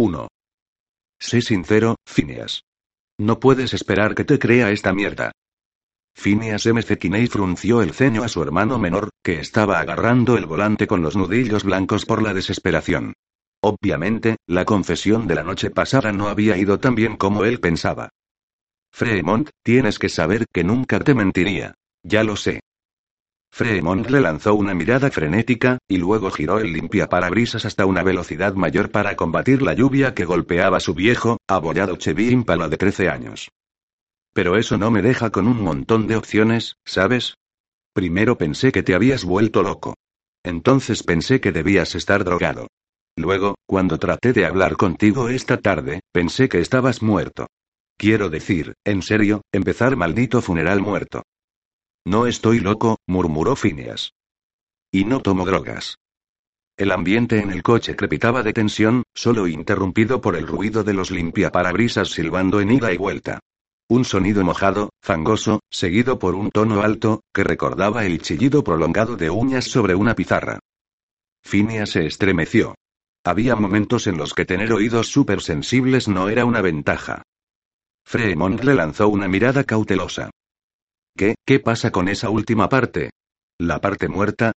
1. Sé sincero, Phineas. No puedes esperar que te crea esta mierda. Phineas M. Kinney frunció el ceño a su hermano menor, que estaba agarrando el volante con los nudillos blancos por la desesperación. Obviamente, la confesión de la noche pasada no había ido tan bien como él pensaba. Fremont, tienes que saber que nunca te mentiría. Ya lo sé. Fremont le lanzó una mirada frenética, y luego giró el limpiaparabrisas hasta una velocidad mayor para combatir la lluvia que golpeaba su viejo, abollado Chevy Impala de 13 años. Pero eso no me deja con un montón de opciones, ¿sabes? Primero pensé que te habías vuelto loco. Entonces pensé que debías estar drogado. Luego, cuando traté de hablar contigo esta tarde, pensé que estabas muerto. Quiero decir, en serio, empezar maldito funeral muerto. No estoy loco, murmuró Phineas. Y no tomo drogas. El ambiente en el coche crepitaba de tensión, solo interrumpido por el ruido de los limpiaparabrisas silbando en ida y vuelta. Un sonido mojado, fangoso, seguido por un tono alto, que recordaba el chillido prolongado de uñas sobre una pizarra. Phineas se estremeció. Había momentos en los que tener oídos supersensibles no era una ventaja. Fremont le lanzó una mirada cautelosa. ¿Qué, pasa con esa última parte? ¿La parte muerta?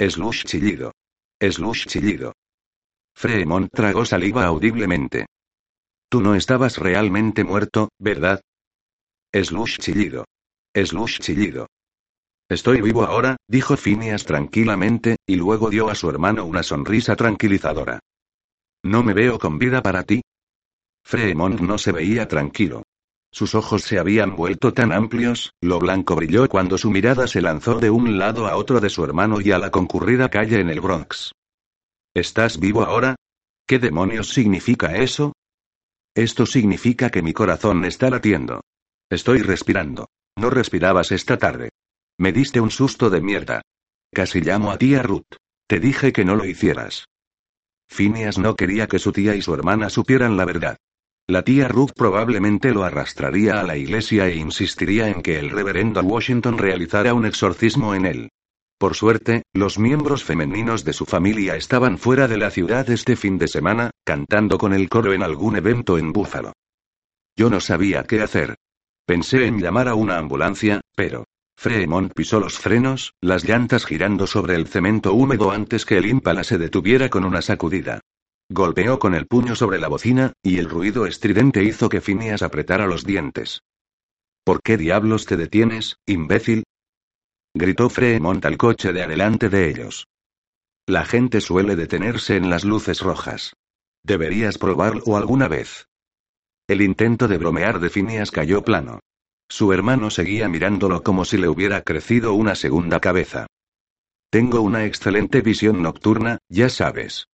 Slush chillido. Slush chillido. Fremont tragó saliva audiblemente. Tú no estabas realmente muerto, ¿verdad? Slush chillido. Slush chillido. Estoy vivo ahora, dijo Phineas tranquilamente, y luego dio a su hermano una sonrisa tranquilizadora. ¿No me veo con vida para ti? Fremont no se veía tranquilo. Sus ojos se habían vuelto tan amplios, lo blanco brilló cuando su mirada se lanzó de un lado a otro de su hermano y a la concurrida calle en el Bronx. ¿Estás vivo ahora? ¿Qué demonios significa eso? Esto significa que mi corazón está latiendo. Estoy respirando. No respirabas esta tarde. Me diste un susto de mierda. Casi llamo a tía Ruth. Te dije que no lo hicieras. Phineas no quería que su tía y su hermana supieran la verdad. La tía Ruth probablemente lo arrastraría a la iglesia e insistiría en que el reverendo Washington realizara un exorcismo en él. Por suerte, los miembros femeninos de su familia estaban fuera de la ciudad este fin de semana, cantando con el coro en algún evento en Búfalo. Yo no sabía qué hacer. Pensé en llamar a una ambulancia, pero Fremont pisó los frenos, las llantas girando sobre el cemento húmedo antes que el ímpala se detuviera con una sacudida. Golpeó con el puño sobre la bocina, y el ruido estridente hizo que Phineas apretara los dientes. ¿Por qué diablos te detienes, imbécil? gritó Fremont al coche de adelante de ellos. La gente suele detenerse en las luces rojas. Deberías probarlo alguna vez. El intento de bromear de Phineas cayó plano. Su hermano seguía mirándolo como si le hubiera crecido una segunda cabeza. Tengo una excelente visión nocturna, ya sabes.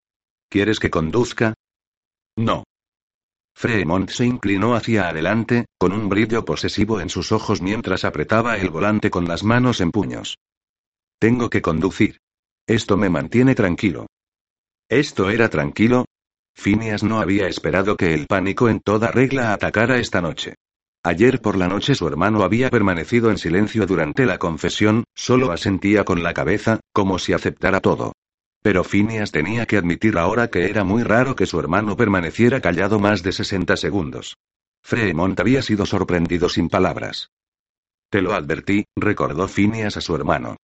¿Quieres que conduzca? No. Fremont se inclinó hacia adelante, con un brillo posesivo en sus ojos mientras apretaba el volante con las manos en puños. Tengo que conducir. Esto me mantiene tranquilo. ¿Esto era tranquilo? Phineas no había esperado que el pánico en toda regla atacara esta noche. Ayer por la noche su hermano había permanecido en silencio durante la confesión, solo asentía con la cabeza, como si aceptara todo. Pero Phineas tenía que admitir ahora que era muy raro que su hermano permaneciera callado más de 60 segundos. Fremont había sido sorprendido sin palabras. Te lo advertí, recordó Phineas a su hermano.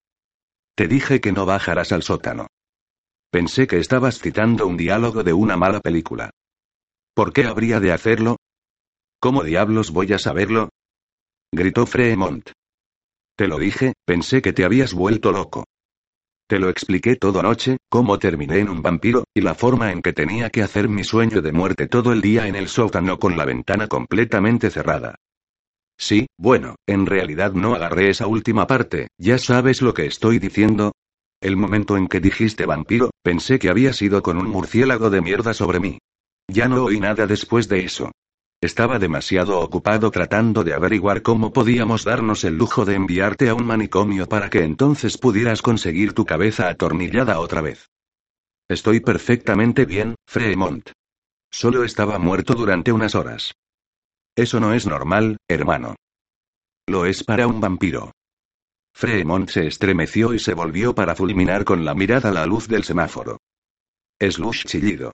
Te dije que no bajarás al sótano. Pensé que estabas citando un diálogo de una mala película. ¿Por qué habría de hacerlo? ¿Cómo diablos voy a saberlo? gritó Fremont. Te lo dije, pensé que te habías vuelto loco. Te lo expliqué todo anoche, cómo terminé en un vampiro, y la forma en que tenía que hacer mi sueño de muerte todo el día en el sótano con la ventana completamente cerrada. Sí, bueno, en realidad no agarré esa última parte, ya sabes lo que estoy diciendo. El momento en que dijiste vampiro, pensé que había sido con un murciélago de mierda sobre mí. Ya no oí nada después de eso. Estaba demasiado ocupado tratando de averiguar cómo podíamos darnos el lujo de enviarte a un manicomio para que entonces pudieras conseguir tu cabeza atornillada otra vez. Estoy perfectamente bien, Fremont. Solo estaba muerto durante unas horas. Eso no es normal, hermano. Lo es para un vampiro. Fremont se estremeció y se volvió para fulminar con la mirada la luz del semáforo. Slush chillido.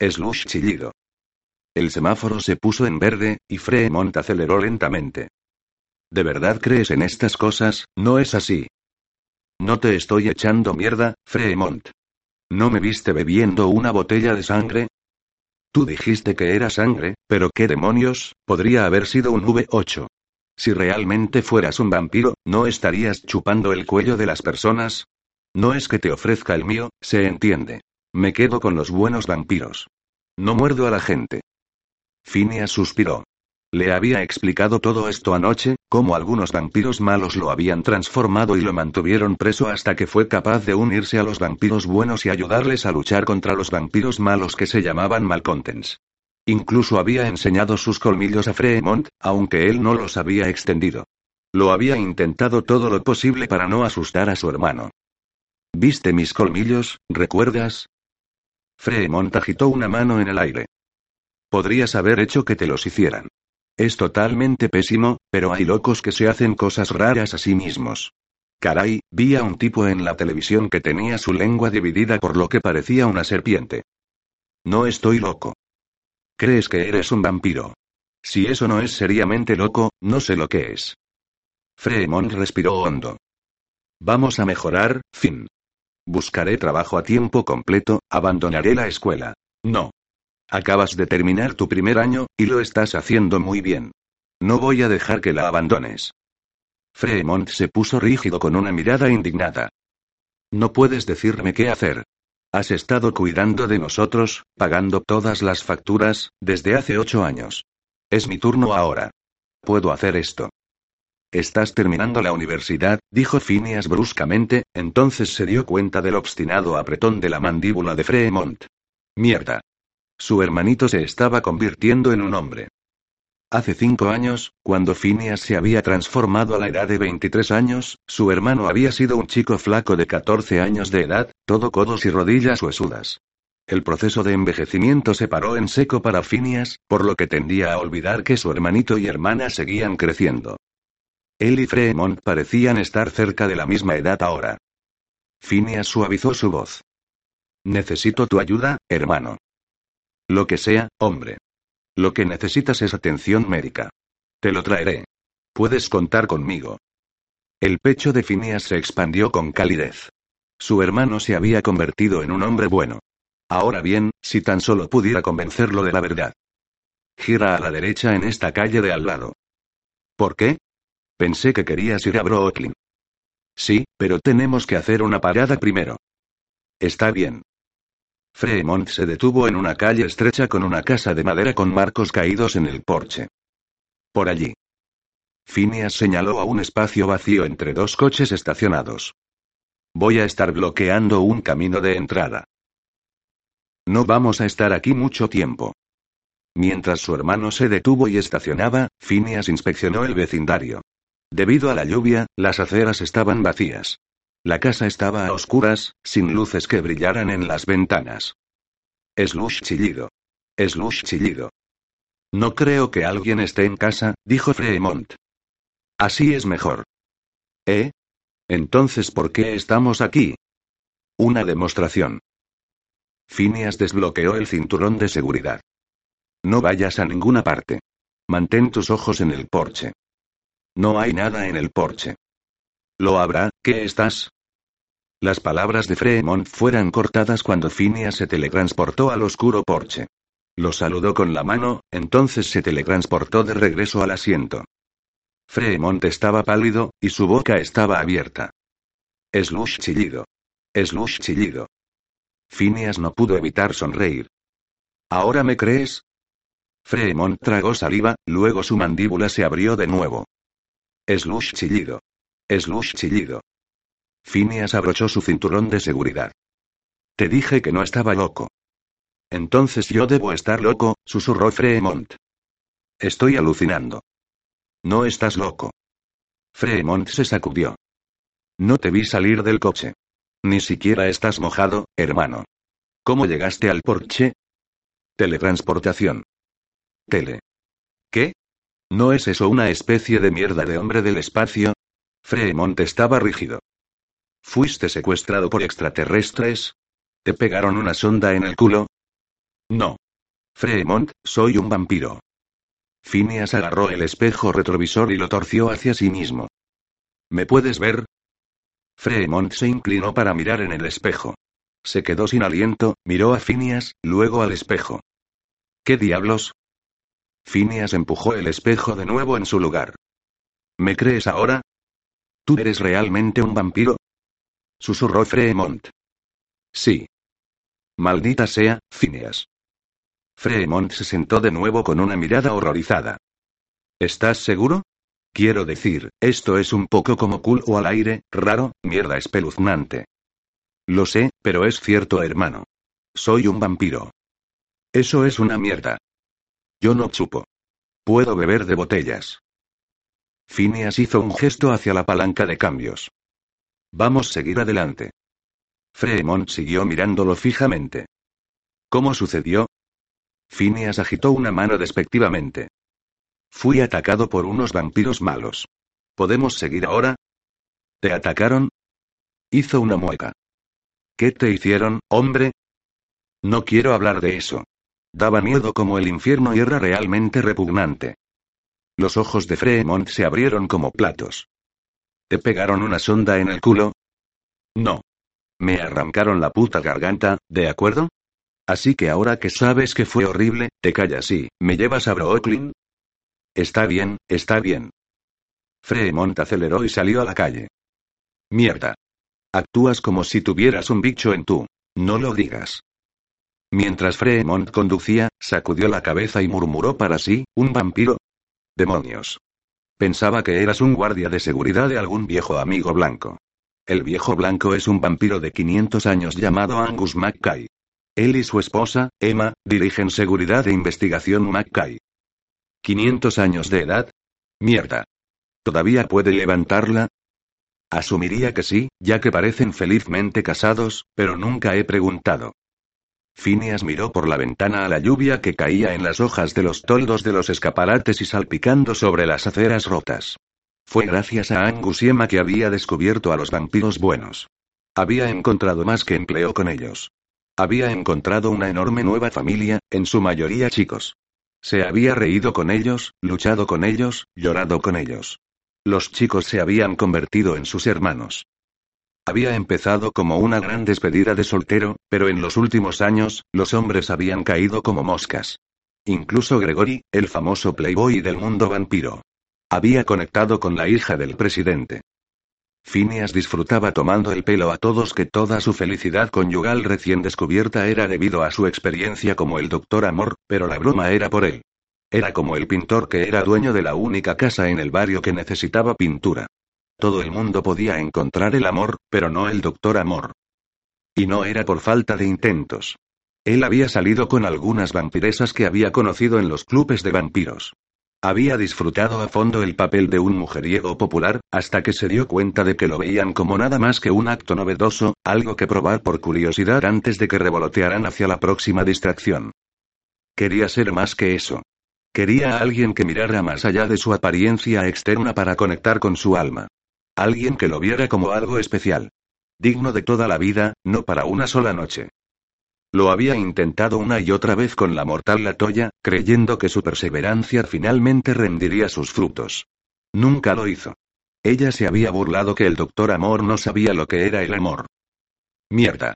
Slush chillido. El semáforo se puso en verde, y Fremont aceleró lentamente. ¿De verdad crees en estas cosas? No es así. No te estoy echando mierda, Fremont. ¿No me viste bebiendo una botella de sangre? Tú dijiste que era sangre, pero ¿qué demonios? Podría haber sido un V8. Si realmente fueras un vampiro, ¿no estarías chupando el cuello de las personas? No es que te ofrezca el mío, se entiende. Me quedo con los buenos vampiros. No muerdo a la gente. Phineas suspiró. Le había explicado todo esto anoche, cómo algunos vampiros malos lo habían transformado y lo mantuvieron preso hasta que fue capaz de unirse a los vampiros buenos y ayudarles a luchar contra los vampiros malos que se llamaban Malcontents. Incluso había enseñado sus colmillos a Fremont, aunque él no los había extendido. Lo había intentado todo lo posible para no asustar a su hermano. ¿Viste mis colmillos, recuerdas? Fremont agitó una mano en el aire. Podrías haber hecho que te los hicieran. Es totalmente pésimo, pero hay locos que se hacen cosas raras a sí mismos. Caray, vi a un tipo en la televisión que tenía su lengua dividida por lo que parecía una serpiente. No estoy loco. ¿Crees que eres un vampiro? Si eso no es seriamente loco, no sé lo que es. Fremont respiró hondo. Vamos a mejorar, fin. Buscaré trabajo a tiempo completo, abandonaré la escuela. No. Acabas de terminar tu primer año, y lo estás haciendo muy bien. No voy a dejar que la abandones. Fremont se puso rígido con una mirada indignada. No puedes decirme qué hacer. Has estado cuidando de nosotros, pagando todas las facturas, desde hace ocho años. Es mi turno ahora. Puedo hacer esto. Estás terminando la universidad, dijo Phineas bruscamente, entonces se dio cuenta del obstinado apretón de la mandíbula de Fremont. Mierda. Su hermanito se estaba convirtiendo en un hombre. Hace cinco años, cuando Phineas se había transformado a la edad de 23 años, su hermano había sido un chico flaco de 14 años de edad, todo codos y rodillas huesudas. El proceso de envejecimiento se paró en seco para Phineas, por lo que tendía a olvidar que su hermanito y hermana seguían creciendo. Él y Fremont parecían estar cerca de la misma edad ahora. Phineas suavizó su voz. Necesito tu ayuda, hermano. Lo que sea, hombre. Lo que necesitas es atención médica. Te lo traeré. Puedes contar conmigo. El pecho de Phineas se expandió con calidez. Su hermano se había convertido en un hombre bueno. Ahora bien, si tan solo pudiera convencerlo de la verdad. Gira a la derecha en esta calle de al lado. ¿Por qué? Pensé que querías ir a Brooklyn. Sí, pero tenemos que hacer una parada primero. Está bien. Fremont se detuvo en una calle estrecha con una casa de madera con marcos caídos en el porche. Por allí. Phineas señaló a un espacio vacío entre dos coches estacionados. Voy a estar bloqueando un camino de entrada. No vamos a estar aquí mucho tiempo. Mientras su hermano se detuvo y estacionaba, Phineas inspeccionó el vecindario. Debido a la lluvia, las aceras estaban vacías. La casa estaba a oscuras, sin luces que brillaran en las ventanas. Slush chillido. Slush chillido. No creo que alguien esté en casa, dijo Fremont. Así es mejor. ¿Eh? Entonces, ¿por qué estamos aquí? Una demostración. Phineas desbloqueó el cinturón de seguridad. No vayas a ninguna parte. Mantén tus ojos en el porche. No hay nada en el porche. Lo habrá, ¿qué estás? Las palabras de Fremont fueran cortadas cuando Phineas se teletransportó al oscuro porche. Lo saludó con la mano, entonces se teletransportó de regreso al asiento. Fremont estaba pálido, y su boca estaba abierta. Slush chillido. Slush chillido. Phineas no pudo evitar sonreír. ¿Ahora me crees? Fremont tragó saliva, luego su mandíbula se abrió de nuevo. Slush chillido. Slush chillido. Phineas abrochó su cinturón de seguridad. Te dije que no estaba loco. Entonces yo debo estar loco, susurró Fremont. Estoy alucinando. No estás loco. Fremont se sacudió. No te vi salir del coche. Ni siquiera estás mojado, hermano. ¿Cómo llegaste al porche? Teletransportación. Tele. ¿Qué? ¿No es eso una especie de mierda de hombre del espacio? Fremont estaba rígido. ¿Fuiste secuestrado por extraterrestres? ¿Te pegaron una sonda en el culo? No. Fremont, soy un vampiro. Phineas agarró el espejo retrovisor y lo torció hacia sí mismo. ¿Me puedes ver? Fremont se inclinó para mirar en el espejo. Se quedó sin aliento, miró a Phineas, luego al espejo. ¿Qué diablos? Phineas empujó el espejo de nuevo en su lugar. ¿Me crees ahora? ¿Tú eres realmente un vampiro? Susurró Fremont. Sí. Maldita sea, Phineas. Fremont se sentó de nuevo con una mirada horrorizada. ¿Estás seguro? Quiero decir, esto es un poco como culo al aire, raro, mierda espeluznante. Lo sé, pero es cierto, hermano. Soy un vampiro. Eso es una mierda. Yo no chupo. Puedo beber de botellas. Phineas hizo un gesto hacia la palanca de cambios. Vamos a seguir adelante. Fremont siguió mirándolo fijamente. ¿Cómo sucedió? Phineas agitó una mano despectivamente. Fui atacado por unos vampiros malos. ¿Podemos seguir ahora? ¿Te atacaron? Hizo una mueca. ¿Qué te hicieron, hombre? No quiero hablar de eso. Daba miedo como el infierno y era realmente repugnante. Los ojos de Fremont se abrieron como platos. ¿Te pegaron una sonda en el culo? No. Me arrancaron la puta garganta, ¿de acuerdo? Así que ahora que sabes que fue horrible, te callas y, ¿me llevas a Brooklyn? Está bien, está bien. Fremont aceleró y salió a la calle. Mierda. Actúas como si tuvieras un bicho en tú. No lo digas. Mientras Fremont conducía, sacudió la cabeza y murmuró para sí, ¿un vampiro? Demonios. Pensaba que eras un guardia de seguridad de algún viejo amigo blanco. El viejo blanco es un vampiro de 500 años llamado Angus Mackay. Él y su esposa, Emma, dirigen seguridad e investigación Mackay. ¿500 años de edad? Mierda. ¿Todavía puede levantarla? Asumiría que sí, ya que parecen felizmente casados, pero nunca he preguntado. Phineas miró por la ventana a la lluvia que caía en las hojas de los toldos de los escaparates y salpicando sobre las aceras rotas. Fue gracias a Angus y Emma que había descubierto a los vampiros buenos. Había encontrado más que empleo con ellos. Había encontrado una enorme nueva familia, en su mayoría chicos. Se había reído con ellos, luchado con ellos, llorado con ellos. Los chicos se habían convertido en sus hermanos. Había empezado como una gran despedida de soltero, pero en los últimos años, los hombres habían caído como moscas. Incluso Gregory, el famoso playboy del mundo vampiro. Había conectado con la hija del presidente. Phineas disfrutaba tomando el pelo a todos que toda su felicidad conyugal recién descubierta era debido a su experiencia como el doctor Amor, pero la broma era por él. Era como el pintor que era dueño de la única casa en el barrio que necesitaba pintura. Todo el mundo podía encontrar el amor, pero no el doctor Amor. Y no era por falta de intentos. Él había salido con algunas vampiresas que había conocido en los clubes de vampiros. Había disfrutado a fondo el papel de un mujeriego popular, hasta que se dio cuenta de que lo veían como nada más que un acto novedoso, algo que probar por curiosidad antes de que revolotearan hacia la próxima distracción. Quería ser más que eso. Quería a alguien que mirara más allá de su apariencia externa para conectar con su alma. Alguien que lo viera como algo especial. Digno de toda la vida, no para una sola noche. Lo había intentado una y otra vez con la mortal Latoya, creyendo que su perseverancia finalmente rendiría sus frutos. Nunca lo hizo. Ella se había burlado que el doctor Amor no sabía lo que era el amor. Mierda.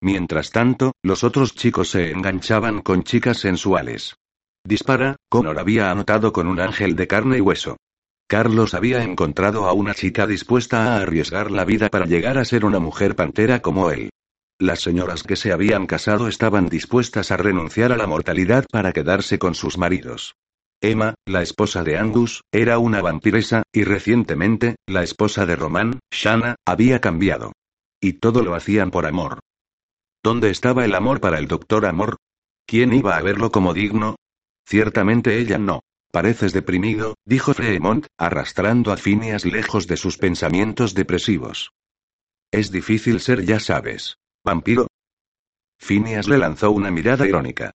Mientras tanto, los otros chicos se enganchaban con chicas sensuales. Dispara, Connor había anotado con un ángel de carne y hueso. Carlos había encontrado a una chica dispuesta a arriesgar la vida para llegar a ser una mujer pantera como él. Las señoras que se habían casado estaban dispuestas a renunciar a la mortalidad para quedarse con sus maridos. Emma, la esposa de Angus, era una vampiresa, y recientemente, la esposa de Román, Shanna, había cambiado. Y todo lo hacían por amor. ¿Dónde estaba el amor para el doctor Amor? ¿Quién iba a verlo como digno? Ciertamente ella no. Pareces deprimido, dijo Fremont, arrastrando a Phineas lejos de sus pensamientos depresivos. Es difícil ser, ya sabes. ¿Vampiro? Phineas le lanzó una mirada irónica.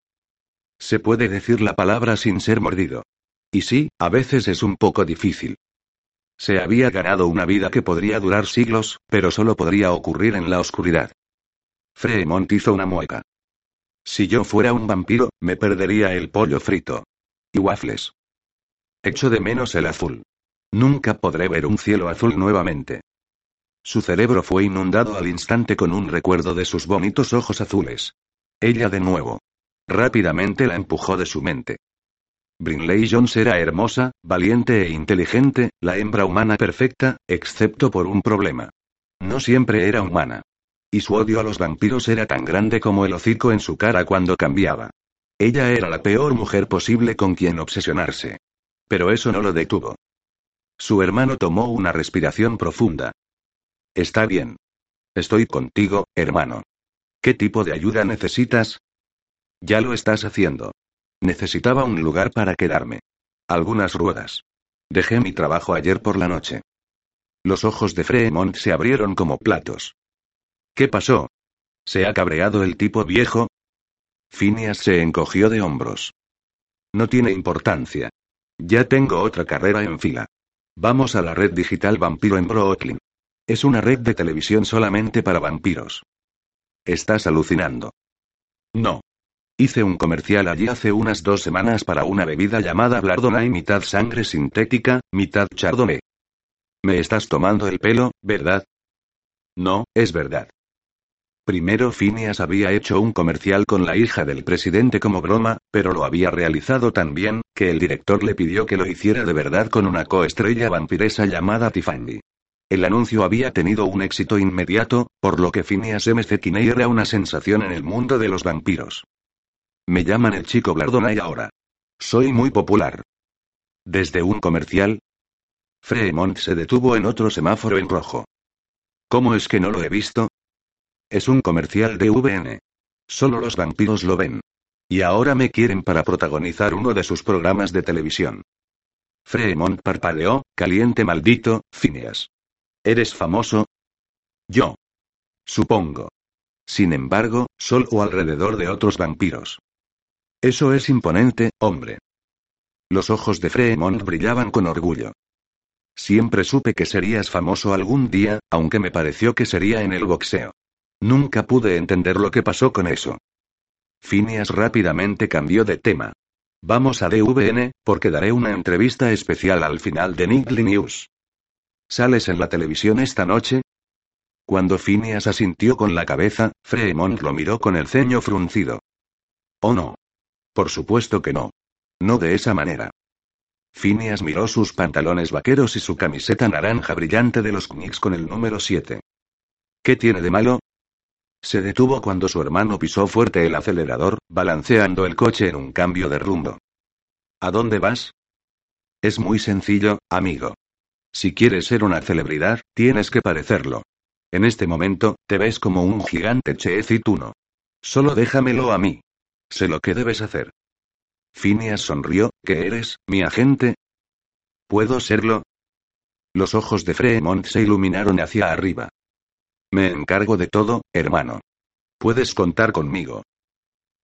Se puede decir la palabra sin ser mordido. Y sí, a veces es un poco difícil. Se había ganado una vida que podría durar siglos, pero solo podría ocurrir en la oscuridad. Fremont hizo una mueca. Si yo fuera un vampiro, me perdería el pollo frito. Y waffles. Echo de menos el azul. Nunca podré ver un cielo azul nuevamente. Su cerebro fue inundado al instante con un recuerdo de sus bonitos ojos azules. Ella de nuevo. Rápidamente la empujó de su mente. Brinley Jones era hermosa, valiente e inteligente, la hembra humana perfecta, excepto por un problema. No siempre era humana. Y su odio a los vampiros era tan grande como el hocico en su cara cuando cambiaba. Ella era la peor mujer posible con quien obsesionarse. Pero eso no lo detuvo. Su hermano tomó una respiración profunda. Está bien. Estoy contigo, hermano. ¿Qué tipo de ayuda necesitas? Ya lo estás haciendo. Necesitaba un lugar para quedarme. Algunas ruedas. Dejé mi trabajo ayer por la noche. Los ojos de Fremont se abrieron como platos. ¿Qué pasó? ¿Se ha cabreado el tipo viejo? Phineas se encogió de hombros. No tiene importancia. Ya tengo otra carrera en fila. Vamos a la red digital Vampiro en Brooklyn. Es una red de televisión solamente para vampiros. Estás alucinando. No. Hice un comercial allí hace unas dos semanas para una bebida llamada Blardonnay mitad sangre sintética, mitad chardonnay. Me estás tomando el pelo, ¿verdad? No, es verdad. Primero Phineas había hecho un comercial con la hija del presidente como broma, pero lo había realizado tan bien, que el director le pidió que lo hiciera de verdad con una coestrella vampiresa llamada Tiffany. El anuncio había tenido un éxito inmediato, por lo que Phineas M. Kinney era una sensación en el mundo de los vampiros. Me llaman el chico Blardonay ahora. Soy muy popular. ¿Desde un comercial? Fremont se detuvo en otro semáforo en rojo. ¿Cómo es que no lo he visto? Es un comercial de VN. Solo los vampiros lo ven. Y ahora me quieren para protagonizar uno de sus programas de televisión. Fremont parpadeó, caliente maldito, Phineas. ¿Eres famoso? Yo. Supongo. Sin embargo, solo alrededor de otros vampiros. Eso es imponente, hombre. Los ojos de Fremont brillaban con orgullo. Siempre supe que serías famoso algún día, aunque me pareció que sería en el boxeo. Nunca pude entender lo que pasó con eso. Phineas rápidamente cambió de tema. Vamos a DVN, porque daré una entrevista especial al final de Niggly News. ¿Sales en la televisión esta noche? Cuando Phineas asintió con la cabeza, Fremont lo miró con el ceño fruncido. Oh no. Por supuesto que no. No de esa manera. Phineas miró sus pantalones vaqueros y su camiseta naranja brillante de los Knicks con el número 7. ¿Qué tiene de malo? Se detuvo cuando su hermano pisó fuerte el acelerador, balanceando el coche en un cambio de rumbo. ¿A dónde vas? Es muy sencillo, amigo. Si quieres ser una celebridad, tienes que parecerlo. En este momento, te ves como un gigante chef y tú no. Solo déjamelo a mí. Sé lo que debes hacer. Phineas sonrió, ¿qué eres, mi agente? ¿Puedo serlo? Los ojos de Fremont se iluminaron hacia arriba. Me encargo de todo, hermano. Puedes contar conmigo.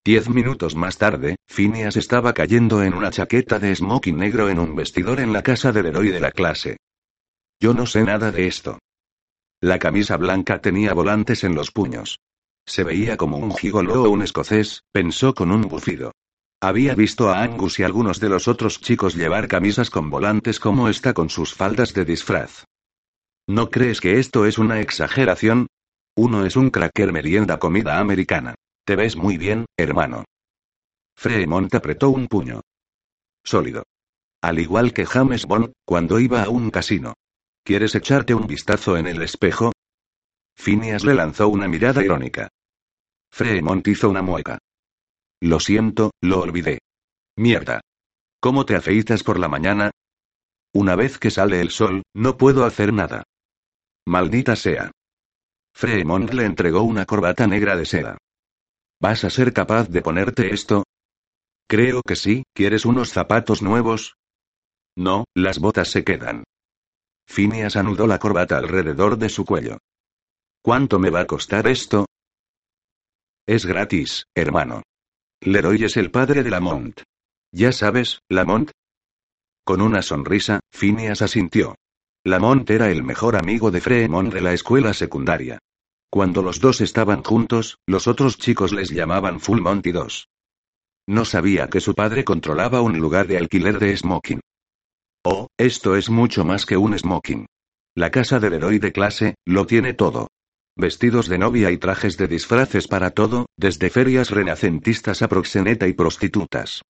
Diez minutos más tarde, Phineas estaba cayendo en una chaqueta de smoking negro en un vestidor en la casa del héroe de la clase. Yo no sé nada de esto. La camisa blanca tenía volantes en los puños. Se veía como un gigolo o un escocés, pensó con un bufido. Había visto a Angus y algunos de los otros chicos llevar camisas con volantes como esta con sus faldas de disfraz. ¿No crees que esto es una exageración? Uno es un cracker merienda comida americana. Te ves muy bien, hermano. Fremont apretó un puño. Sólido. Al igual que James Bond, cuando iba a un casino. ¿Quieres echarte un vistazo en el espejo? Phineas le lanzó una mirada irónica. Fremont hizo una mueca. Lo siento, lo olvidé. Mierda. ¿Cómo te afeitas por la mañana? Una vez que sale el sol, no puedo hacer nada. Maldita sea. Fremont le entregó una corbata negra de seda. ¿Vas a ser capaz de ponerte esto? Creo que sí, ¿quieres unos zapatos nuevos? No, las botas se quedan. Phineas anudó la corbata alrededor de su cuello. ¿Cuánto me va a costar esto? Es gratis, hermano. Leroy es el padre de Lamont. Ya sabes, Lamont. Con una sonrisa, Phineas asintió. Lamont era el mejor amigo de Fremont de la escuela secundaria. Cuando los dos estaban juntos, los otros chicos les llamaban Full Monty 2. No sabía que su padre controlaba un lugar de alquiler de smoking. Oh, esto es mucho más que un smoking. La casa del héroe de clase, lo tiene todo. Vestidos de novia y trajes de disfraces para todo, desde ferias renacentistas a proxeneta y prostitutas.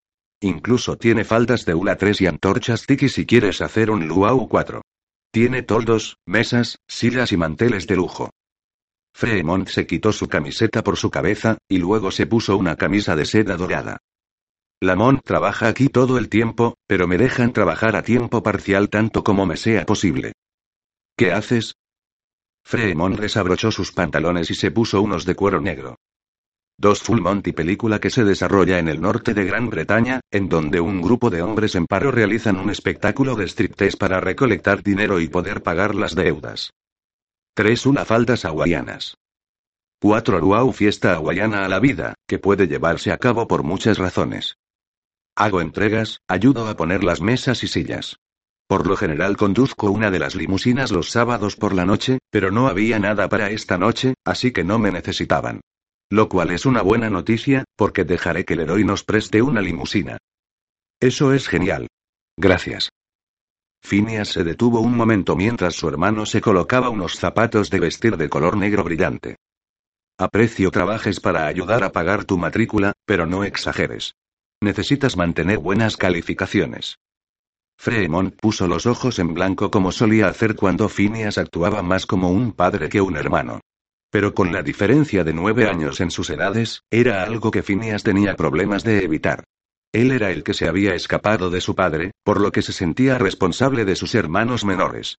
Incluso tiene faldas de hula 3 y antorchas tiki si quieres hacer un luau 4. Tiene toldos, mesas, sillas y manteles de lujo. Fremont se quitó su camiseta por su cabeza, y luego se puso una camisa de seda dorada. Lamont trabaja aquí todo el tiempo, pero me dejan trabajar a tiempo parcial tanto como me sea posible. ¿Qué haces? Fremont desabrochó sus pantalones y se puso unos de cuero negro. Dos Full Monty película que se desarrolla en el norte de Gran Bretaña, en donde un grupo de hombres en paro realizan un espectáculo de striptease para recolectar dinero y poder pagar las deudas. Tres Una faldas hawaianas. 4. Luau fiesta hawaiana a la vida, que puede llevarse a cabo por muchas razones. Hago entregas, ayudo a poner las mesas y sillas. Por lo general conduzco una de las limusinas los sábados por la noche, pero no había nada para esta noche, así que no me necesitaban. Lo cual es una buena noticia, porque dejaré que héroe nos preste una limusina. Eso es genial. Gracias. Phineas se detuvo un momento mientras su hermano se colocaba unos zapatos de vestir de color negro brillante. Aprecio trabajes para ayudar a pagar tu matrícula, pero no exageres. Necesitas mantener buenas calificaciones. Fremont puso los ojos en blanco como solía hacer cuando Phineas actuaba más como un padre que un hermano. Pero con la diferencia de nueve años en sus edades, era algo que Phineas tenía problemas de evitar. Él era el que se había escapado de su padre, por lo que se sentía responsable de sus hermanos menores.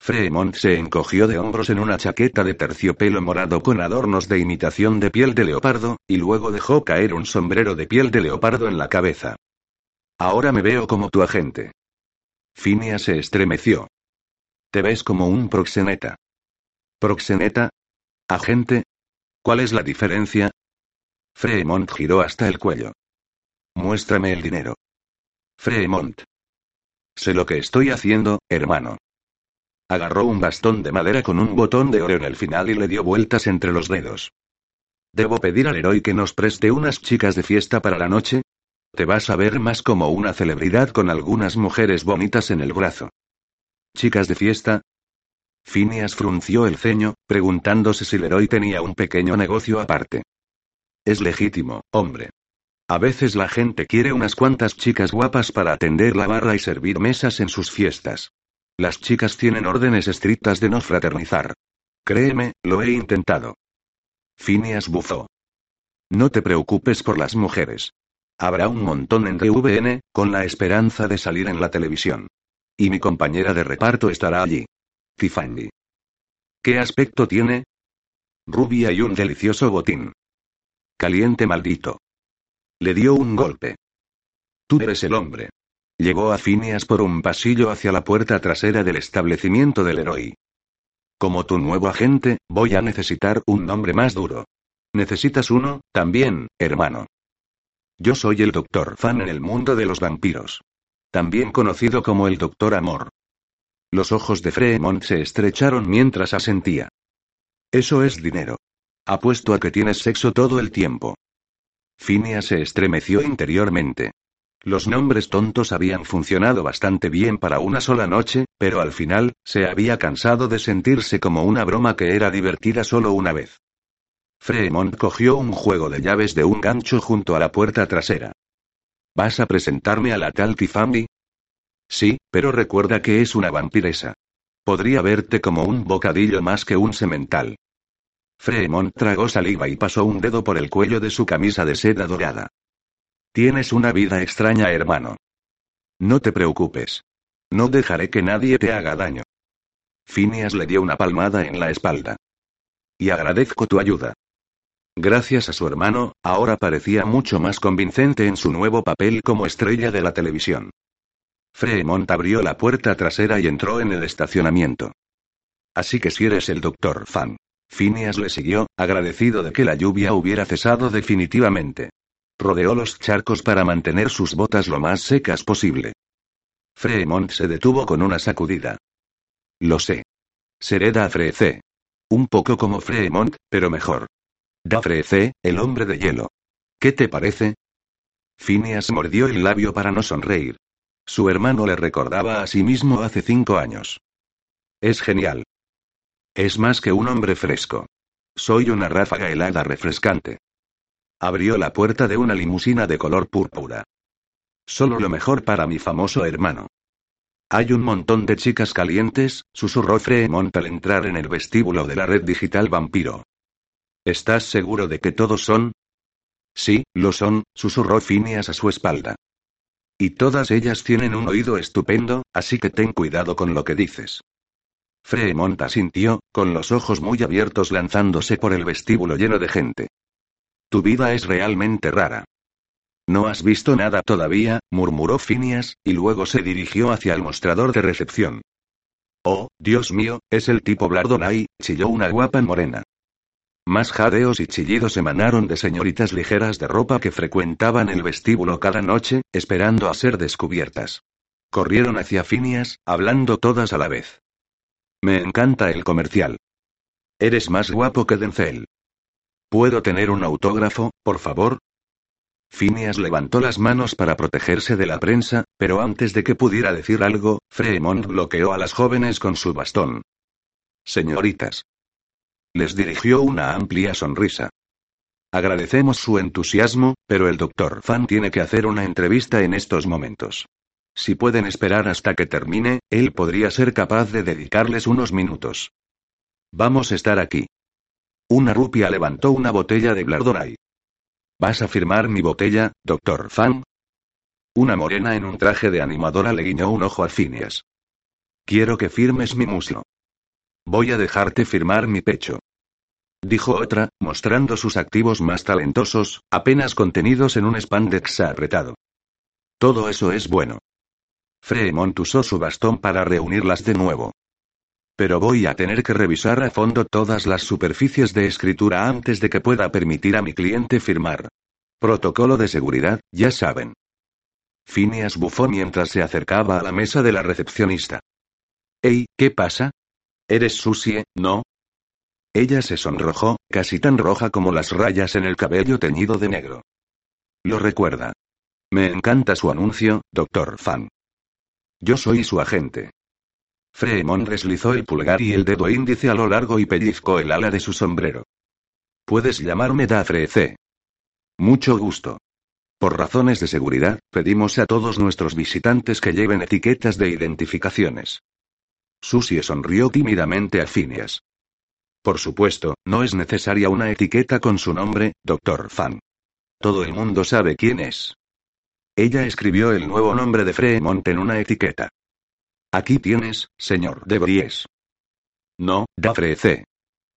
Fremont se encogió de hombros en una chaqueta de terciopelo morado con adornos de imitación de piel de leopardo, y luego dejó caer un sombrero de piel de leopardo en la cabeza. Ahora me veo como tu agente. Finia se estremeció. Te ves como un proxeneta. ¿Proxeneta? ¿Agente? ¿Cuál es la diferencia? Fremont giró hasta el cuello. Muéstrame el dinero. Fremont. Sé lo que estoy haciendo, hermano. Agarró un bastón de madera con un botón de oro en el final y le dio vueltas entre los dedos. ¿Debo pedir al héroe que nos preste unas chicas de fiesta para la noche? Te vas a ver más como una celebridad con algunas mujeres bonitas en el brazo. ¿Chicas de fiesta? Phineas frunció el ceño, preguntándose si Leroy tenía un pequeño negocio aparte. Es legítimo, hombre. A veces la gente quiere unas cuantas chicas guapas para atender la barra y servir mesas en sus fiestas. Las chicas tienen órdenes estrictas de no fraternizar. Créeme, lo he intentado. Phineas buzó. No te preocupes por las mujeres. Habrá un montón en TVN, con la esperanza de salir en la televisión. Y mi compañera de reparto estará allí. Tiffany. ¿Qué aspecto tiene? Rubia y un delicioso botín. Caliente maldito. Le dio un golpe. Tú eres el hombre. Llegó a Phineas por un pasillo hacia la puerta trasera del establecimiento del héroe. Como tu nuevo agente, voy a necesitar un nombre más duro. ¿Necesitas uno, también, hermano? Yo soy el Doctor Fan en el mundo de los vampiros. También conocido como el Doctor Amor. Los ojos de Fremont se estrecharon mientras asentía. Eso es dinero. Apuesto a que tienes sexo todo el tiempo. Finia se estremeció interiormente. Los nombres tontos habían funcionado bastante bien para una sola noche, pero al final, se había cansado de sentirse como una broma que era divertida solo una vez. Fremont cogió un juego de llaves de un gancho junto a la puerta trasera. ¿Vas a presentarme a la tal Tiffany? Sí, pero recuerda que es una vampiresa. Podría verte como un bocadillo más que un semental. Fremont tragó saliva y pasó un dedo por el cuello de su camisa de seda dorada. Tienes una vida extraña, hermano. No te preocupes. No dejaré que nadie te haga daño. Phineas le dio una palmada en la espalda. Y agradezco tu ayuda. Gracias a su hermano, ahora parecía mucho más convincente en su nuevo papel como estrella de la televisión. Fremont abrió la puerta trasera y entró en el estacionamiento. Así que si eres el doctor Fan. Phineas le siguió, agradecido de que la lluvia hubiera cesado definitivamente. Rodeó los charcos para mantener sus botas lo más secas posible. Fremont se detuvo con una sacudida. Lo sé. Sereda Frece. Un poco como Fremont, pero mejor. Dafre C, el hombre de hielo. ¿Qué te parece? Phineas mordió el labio para no sonreír. Su hermano le recordaba a sí mismo hace cinco años. Es genial. Es más que un hombre fresco. Soy una ráfaga helada refrescante. Abrió la puerta de una limusina de color púrpura. Solo lo mejor para mi famoso hermano. Hay un montón de chicas calientes, susurró Fremont al entrar en el vestíbulo de la red digital vampiro. ¿Estás seguro de que todos son? Sí, lo son, susurró Phineas a su espalda. Y todas ellas tienen un oído estupendo, así que ten cuidado con lo que dices. Fremont asintió, con los ojos muy abiertos lanzándose por el vestíbulo lleno de gente. Tu vida es realmente rara. No has visto nada todavía, murmuró Phineas, y luego se dirigió hacia el mostrador de recepción. Oh, Dios mío, es el tipo Blardonay, chilló una guapa morena. Más jadeos y chillidos emanaron de señoritas ligeras de ropa que frecuentaban el vestíbulo cada noche, esperando a ser descubiertas. Corrieron hacia Phineas, hablando todas a la vez. Me encanta el comercial. Eres más guapo que Denzel. ¿Puedo tener un autógrafo, por favor? Phineas levantó las manos para protegerse de la prensa, pero antes de que pudiera decir algo, Fremont bloqueó a las jóvenes con su bastón. Señoritas. Les dirigió una amplia sonrisa. Agradecemos su entusiasmo, pero el doctor Fan tiene que hacer una entrevista en estos momentos. Si pueden esperar hasta que termine, él podría ser capaz de dedicarles unos minutos. Vamos a estar aquí. Una rupia levantó una botella de Blardoray. ¿Vas a firmar mi botella, doctor Fan? Una morena en un traje de animadora le guiñó un ojo a Phineas. Quiero que firmes mi muslo. Voy a dejarte firmar mi pecho. Dijo otra, mostrando sus activos más talentosos, apenas contenidos en un spandex apretado. Todo eso es bueno. Fremont usó su bastón para reunirlas de nuevo. Pero voy a tener que revisar a fondo todas las superficies de escritura antes de que pueda permitir a mi cliente firmar. Protocolo de seguridad, ya saben. Phineas bufó mientras se acercaba a la mesa de la recepcionista. Ey, ¿qué pasa? Eres Susie, ¿no? Ella se sonrojó, casi tan roja como las rayas en el cabello teñido de negro. Lo recuerda. Me encanta su anuncio, doctor Fan. Yo soy su agente. Fremont deslizó el pulgar y el dedo índice a lo largo y pellizcó el ala de su sombrero. Puedes llamarme Dafre C. Mucho gusto. Por razones de seguridad, pedimos a todos nuestros visitantes que lleven etiquetas de identificaciones. Susie sonrió tímidamente a Phineas. Por supuesto, no es necesaria una etiqueta con su nombre, Dr. Fan. Todo el mundo sabe quién es. Ella escribió el nuevo nombre de Fremont en una etiqueta. Aquí tienes, señor de Bries. No, Dafre C.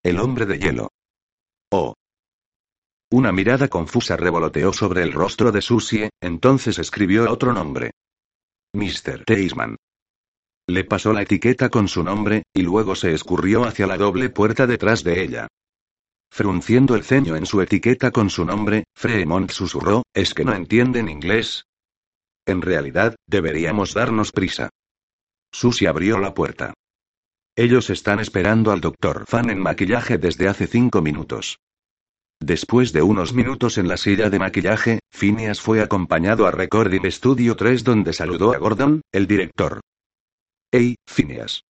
El hombre de hielo. Oh. Una mirada confusa revoloteó sobre el rostro de Susie, entonces escribió otro nombre. Mr. Teisman. Le pasó la etiqueta con su nombre, y luego se escurrió hacia la doble puerta detrás de ella. Frunciendo el ceño en su etiqueta con su nombre, Fremont susurró, ¿es que no entienden inglés? En realidad, deberíamos darnos prisa. Susie abrió la puerta. Ellos están esperando al doctor Fan en maquillaje desde hace cinco minutos. Después de unos minutos en la silla de maquillaje, Phineas fue acompañado a Recording Studio 3 donde saludó a Gordon, el director. Hey, Phineas.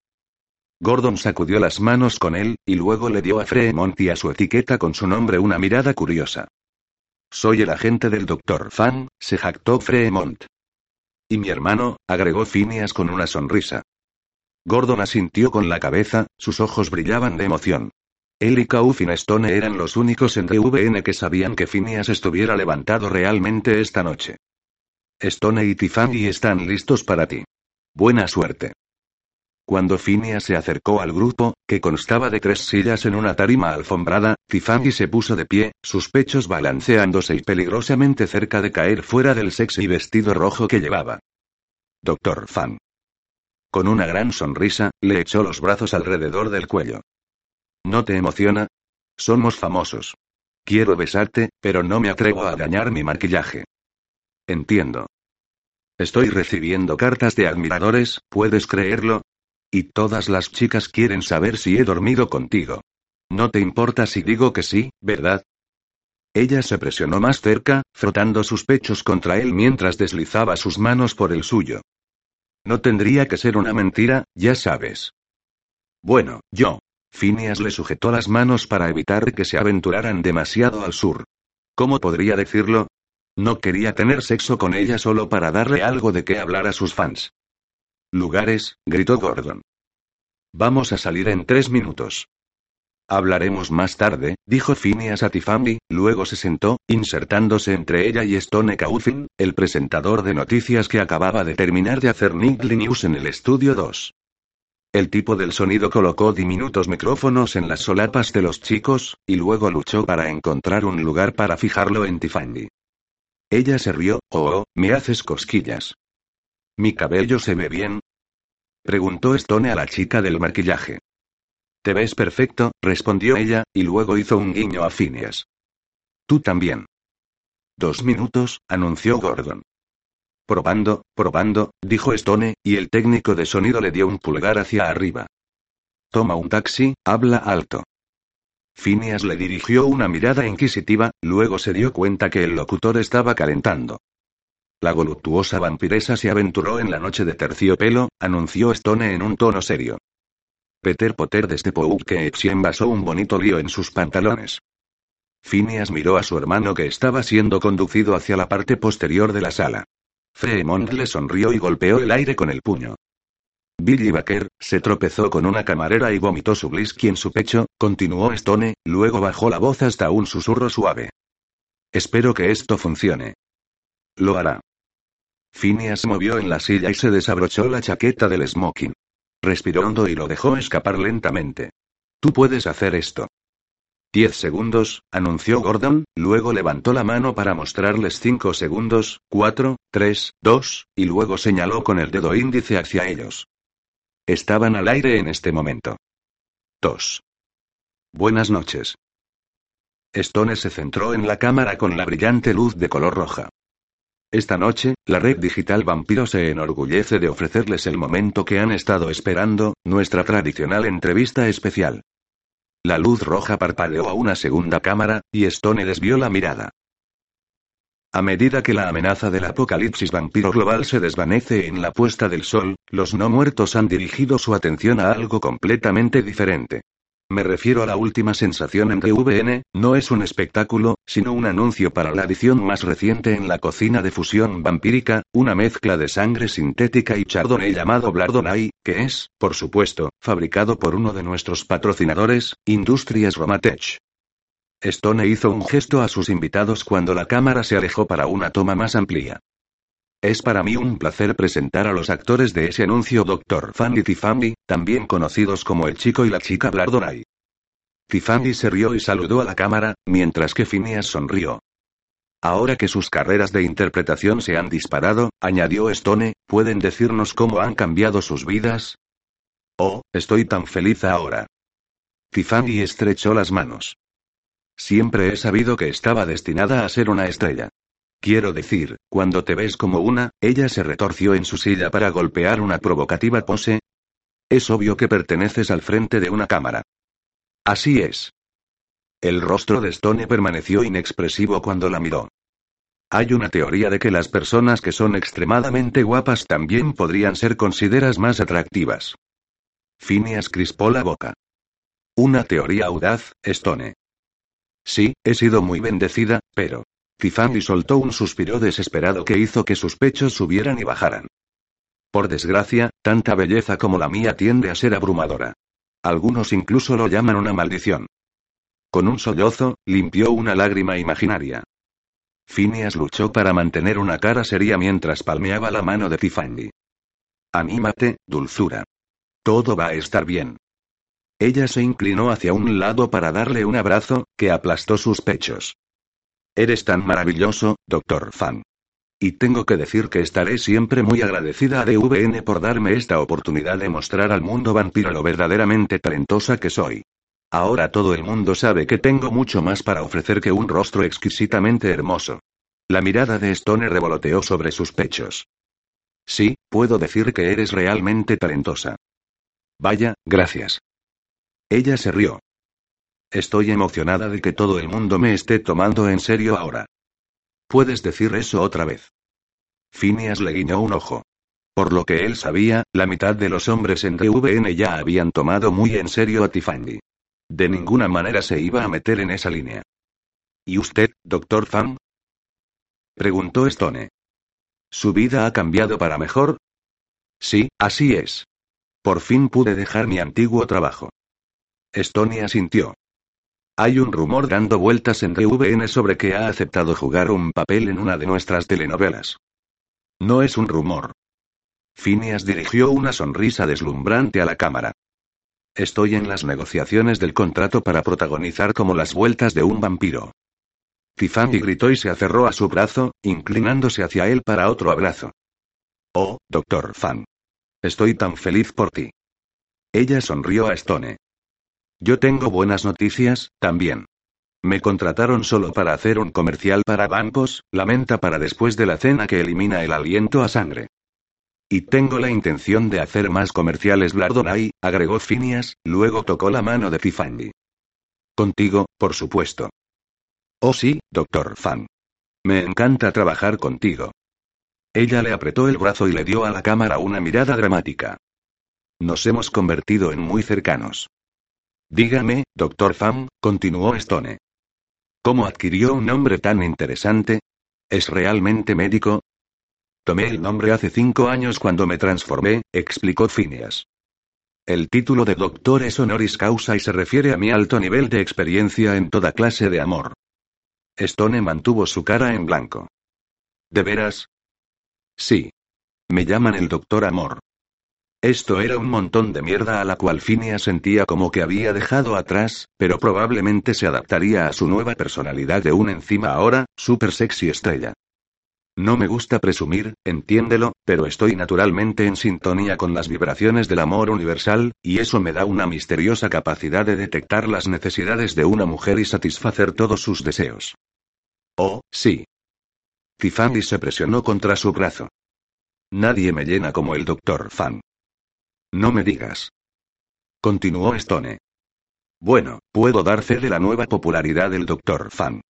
Gordon sacudió las manos con él, y luego le dio a Fremont y a su etiqueta con su nombre una mirada curiosa. Soy el agente del doctor Fan, se jactó Fremont. Y mi hermano, agregó Phineas con una sonrisa. Gordon asintió con la cabeza, sus ojos brillaban de emoción. Él y Kaufin Stone eran los únicos en DVN que sabían que Phineas estuviera levantado realmente esta noche. Stone y Tiffany están listos para ti. Buena suerte. Cuando Phineas se acercó al grupo, que constaba de tres sillas en una tarima alfombrada, Tiffany se puso de pie, sus pechos balanceándose y peligrosamente cerca de caer fuera del sexy vestido rojo que llevaba. Doctor Fan. Con una gran sonrisa, le echó los brazos alrededor del cuello. ¿No te emociona? Somos famosos. Quiero besarte, pero no me atrevo a dañar mi maquillaje. Entiendo. Estoy recibiendo cartas de admiradores, ¿puedes creerlo? Y todas las chicas quieren saber si he dormido contigo. No te importa si digo que sí, ¿verdad? Ella se presionó más cerca, frotando sus pechos contra él mientras deslizaba sus manos por el suyo. No tendría que ser una mentira, ya sabes. Bueno, yo. Phineas le sujetó las manos para evitar que se aventuraran demasiado al sur. ¿Cómo podría decirlo? No quería tener sexo con ella solo para darle algo de qué hablar a sus fans. Lugares, gritó Gordon. Vamos a salir en tres minutos. Hablaremos más tarde, dijo Phineas a Tiffany, luego se sentó, insertándose entre ella y Stone Cauthin, el presentador de noticias que acababa de terminar de hacer Niggly News en el estudio 2. El tipo del sonido colocó diminutos micrófonos en las solapas de los chicos, y luego luchó para encontrar un lugar para fijarlo en Tiffany. Ella se rió, oh, oh, me haces cosquillas. ¿Mi cabello se ve bien? Preguntó Stone a la chica del maquillaje. Te ves perfecto, respondió ella, y luego hizo un guiño a Phineas. Tú también. Dos minutos, anunció Gordon. Probando, probando, dijo Stone, y el técnico de sonido le dio un pulgar hacia arriba. Toma un taxi, habla alto. Phineas le dirigió una mirada inquisitiva, luego se dio cuenta que el locutor estaba calentando. La voluptuosa vampiresa se aventuró en la noche de terciopelo, anunció Stone en un tono serio. Peter Potter desde Poughkeepsie envasó un bonito lío en sus pantalones. Phineas miró a su hermano que estaba siendo conducido hacia la parte posterior de la sala. Fremont le sonrió y golpeó el aire con el puño. Billy Baker, se tropezó con una camarera y vomitó su whisky en su pecho, continuó Stone, luego bajó la voz hasta un susurro suave. Espero que esto funcione. Lo hará. Phineas movió en la silla y se desabrochó la chaqueta del smoking. Respiró hondo y lo dejó escapar lentamente. Tú puedes hacer esto. Diez segundos, anunció Gordon, luego levantó la mano para mostrarles cinco segundos, cuatro, tres, dos, y luego señaló con el dedo índice hacia ellos. Estaban al aire en este momento. Tos. Buenas noches. Stone se centró en la cámara con la brillante luz de color roja. Esta noche, la red digital Vampiro se enorgullece de ofrecerles el momento que han estado esperando, nuestra tradicional entrevista especial. La luz roja parpadeó a una segunda cámara, y Stone desvió la mirada. A medida que la amenaza del apocalipsis vampiro global se desvanece en la puesta del sol, los no muertos han dirigido su atención a algo completamente diferente. Me refiero a la última sensación en TVN, no es un espectáculo, sino un anuncio para la edición más reciente en la cocina de fusión vampírica, una mezcla de sangre sintética y chardonnay llamado Blardonnay, que es, por supuesto, fabricado por uno de nuestros patrocinadores, Industrias Romatech. Stone hizo un gesto a sus invitados cuando la cámara se alejó para una toma más amplia. Es para mí un placer presentar a los actores de ese anuncio Dr. Fanny Tiffany, también conocidos como el chico y la chica Blardonay. Tiffany se rió y saludó a la cámara, mientras que Phineas sonrió. Ahora que sus carreras de interpretación se han disparado, añadió Stone, ¿pueden decirnos cómo han cambiado sus vidas? Oh, estoy tan feliz ahora. Tiffany estrechó las manos. Siempre he sabido que estaba destinada a ser una estrella. Quiero decir, cuando te ves como una, ella se retorció en su silla para golpear una provocativa pose. Es obvio que perteneces al frente de una cámara. Así es. El rostro de Stone permaneció inexpresivo cuando la miró. Hay una teoría de que las personas que son extremadamente guapas también podrían ser consideradas más atractivas. Phineas crispó la boca. Una teoría audaz, Stone. Sí, he sido muy bendecida, pero... Tiffany soltó un suspiro desesperado que hizo que sus pechos subieran y bajaran. Por desgracia, tanta belleza como la mía tiende a ser abrumadora. Algunos incluso lo llaman una maldición. Con un sollozo, limpió una lágrima imaginaria. Phineas luchó para mantener una cara seria mientras palmeaba la mano de Tiffany. Anímate, dulzura. Todo va a estar bien. Ella se inclinó hacia un lado para darle un abrazo, que aplastó sus pechos. Eres tan maravilloso, Dr. Fan. Y tengo que decir que estaré siempre muy agradecida a DVN por darme esta oportunidad de mostrar al mundo vampiro lo verdaderamente talentosa que soy. Ahora todo el mundo sabe que tengo mucho más para ofrecer que un rostro exquisitamente hermoso. La mirada de Stone revoloteó sobre sus pechos. Sí, puedo decir que eres realmente talentosa. Vaya, gracias. Ella se rió. Estoy emocionada de que todo el mundo me esté tomando en serio ahora. ¿Puedes decir eso otra vez? Phineas le guiñó un ojo. Por lo que él sabía, la mitad de los hombres en DVN ya habían tomado muy en serio a Tiffany. De ninguna manera se iba a meter en esa línea. ¿Y usted, doctor Fang? Preguntó Stone. ¿Su vida ha cambiado para mejor? Sí, así es. Por fin pude dejar mi antiguo trabajo. Stone asintió. Hay un rumor dando vueltas en DVN sobre que ha aceptado jugar un papel en una de nuestras telenovelas. No es un rumor. Phineas dirigió una sonrisa deslumbrante a la cámara. Estoy en las negociaciones del contrato para protagonizar como las vueltas de un vampiro. Tiffany gritó y se aferró a su brazo, inclinándose hacia él para otro abrazo. Oh, doctor Fan. Estoy tan feliz por ti. Ella sonrió a Stone. Yo tengo buenas noticias, también. Me contrataron solo para hacer un comercial para bancos, la menta para después de la cena que elimina el aliento a sangre. Y tengo la intención de hacer más comerciales Blardonay, agregó Phineas, luego tocó la mano de Tiffany. Contigo, por supuesto. Oh sí, doctor Fan. Me encanta trabajar contigo. Ella le apretó el brazo y le dio a la cámara una mirada dramática. Nos hemos convertido en muy cercanos. Dígame, doctor Fan, continuó Stone. ¿Cómo adquirió un nombre tan interesante? ¿Es realmente médico? Tomé el nombre hace cinco años cuando me transformé, explicó Phineas. El título de doctor es honoris causa y se refiere a mi alto nivel de experiencia en toda clase de amor. Stone mantuvo su cara en blanco. ¿De veras? Sí. Me llaman el doctor Amor. Esto era un montón de mierda a la cual Phineas sentía como que había dejado atrás, pero probablemente se adaptaría a su nueva personalidad de un encima ahora, super sexy estrella. No me gusta presumir, entiéndelo, pero estoy naturalmente en sintonía con las vibraciones del amor universal, y eso me da una misteriosa capacidad de detectar las necesidades de una mujer y satisfacer todos sus deseos. Oh, sí. Tiffany se presionó contra su brazo. Nadie me llena como el Dr. Fan. No me digas. Continuó Stone. Bueno, puedo dar fe de la nueva popularidad del Dr. Fan.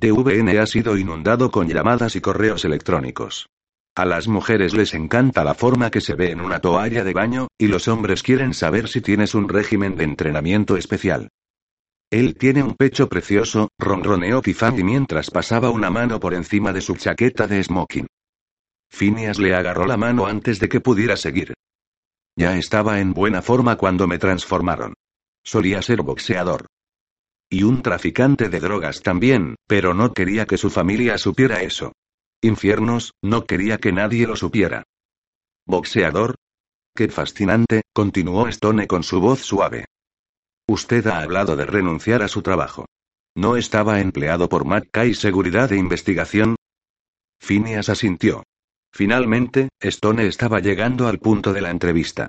TVN ha sido inundado con llamadas y correos electrónicos. A las mujeres les encanta la forma que se ve en una toalla de baño, y los hombres quieren saber si tienes un régimen de entrenamiento especial. Él tiene un pecho precioso, ronroneó Tiffany mientras pasaba una mano por encima de su chaqueta de smoking. Phineas le agarró la mano antes de que pudiera seguir. Ya estaba en buena forma cuando me transformaron. Solía ser boxeador. Y un traficante de drogas también, pero no quería que su familia supiera eso. Infiernos, no quería que nadie lo supiera. ¿Boxeador? Qué fascinante, continuó Stone con su voz suave. Usted ha hablado de renunciar a su trabajo. ¿No estaba empleado por McKay Seguridad de Investigación? Phineas asintió. Finalmente, Stone estaba llegando al punto de la entrevista.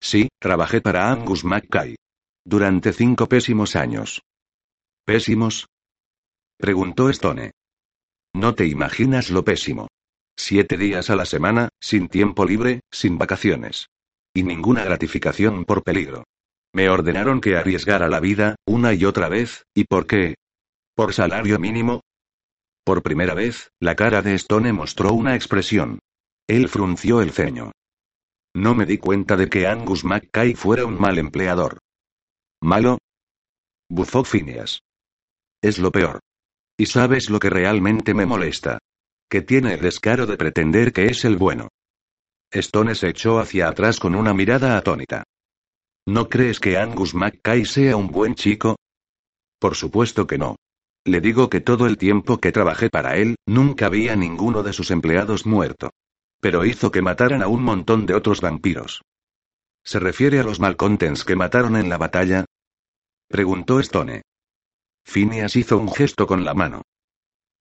Sí, trabajé para Angus McKay. Durante cinco pésimos años. ¿Pésimos? Preguntó Stone. No te imaginas lo pésimo. Siete días a la semana, sin tiempo libre, sin vacaciones. Y ninguna gratificación por peligro. Me ordenaron que arriesgara la vida, una y otra vez, ¿y por qué? ¿Por salario mínimo? Por primera vez, la cara de Stone mostró una expresión. Él frunció el ceño. No me di cuenta de que Angus McKay fuera un mal empleador. ¿Malo? Bufó Phineas. Es lo peor. ¿Y sabes lo que realmente me molesta? Que tiene el descaro de pretender que es el bueno. Stone se echó hacia atrás con una mirada atónita. ¿No crees que Angus McKay sea un buen chico? Por supuesto que no. Le digo que todo el tiempo que trabajé para él, nunca vi a ninguno de sus empleados muerto. Pero hizo que mataran a un montón de otros vampiros. ¿Se refiere a los malcontents que mataron en la batalla? Preguntó Stone. Phineas hizo un gesto con la mano.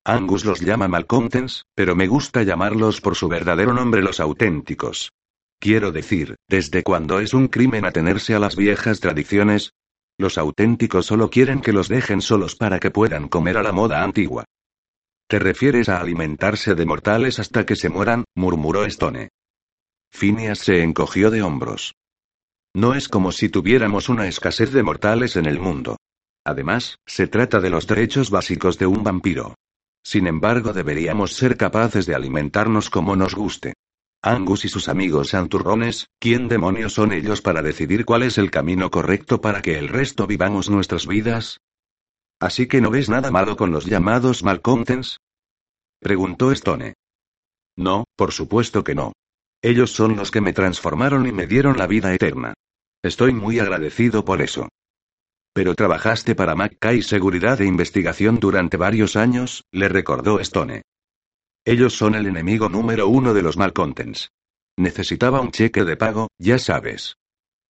Angus los llama malcontents, pero me gusta llamarlos por su verdadero nombre los auténticos. Quiero decir, ¿desde cuándo es un crimen atenerse a las viejas tradiciones? Los auténticos solo quieren que los dejen solos para que puedan comer a la moda antigua. ¿Te refieres a alimentarse de mortales hasta que se mueran? murmuró Stone. Phineas se encogió de hombros. No es como si tuviéramos una escasez de mortales en el mundo. Además, se trata de los derechos básicos de un vampiro. Sin embargo, deberíamos ser capaces de alimentarnos como nos guste. Angus y sus amigos santurrones, ¿quién demonios son ellos para decidir cuál es el camino correcto para que el resto vivamos nuestras vidas? ¿Así que no ves nada malo con los llamados malcontents? Preguntó Stone. No, por supuesto que no. Ellos son los que me transformaron y me dieron la vida eterna. Estoy muy agradecido por eso. Pero trabajaste para Mackay Seguridad e Investigación durante varios años, le recordó Stone. Ellos son el enemigo número uno de los malcontents. Necesitaba un cheque de pago, ya sabes.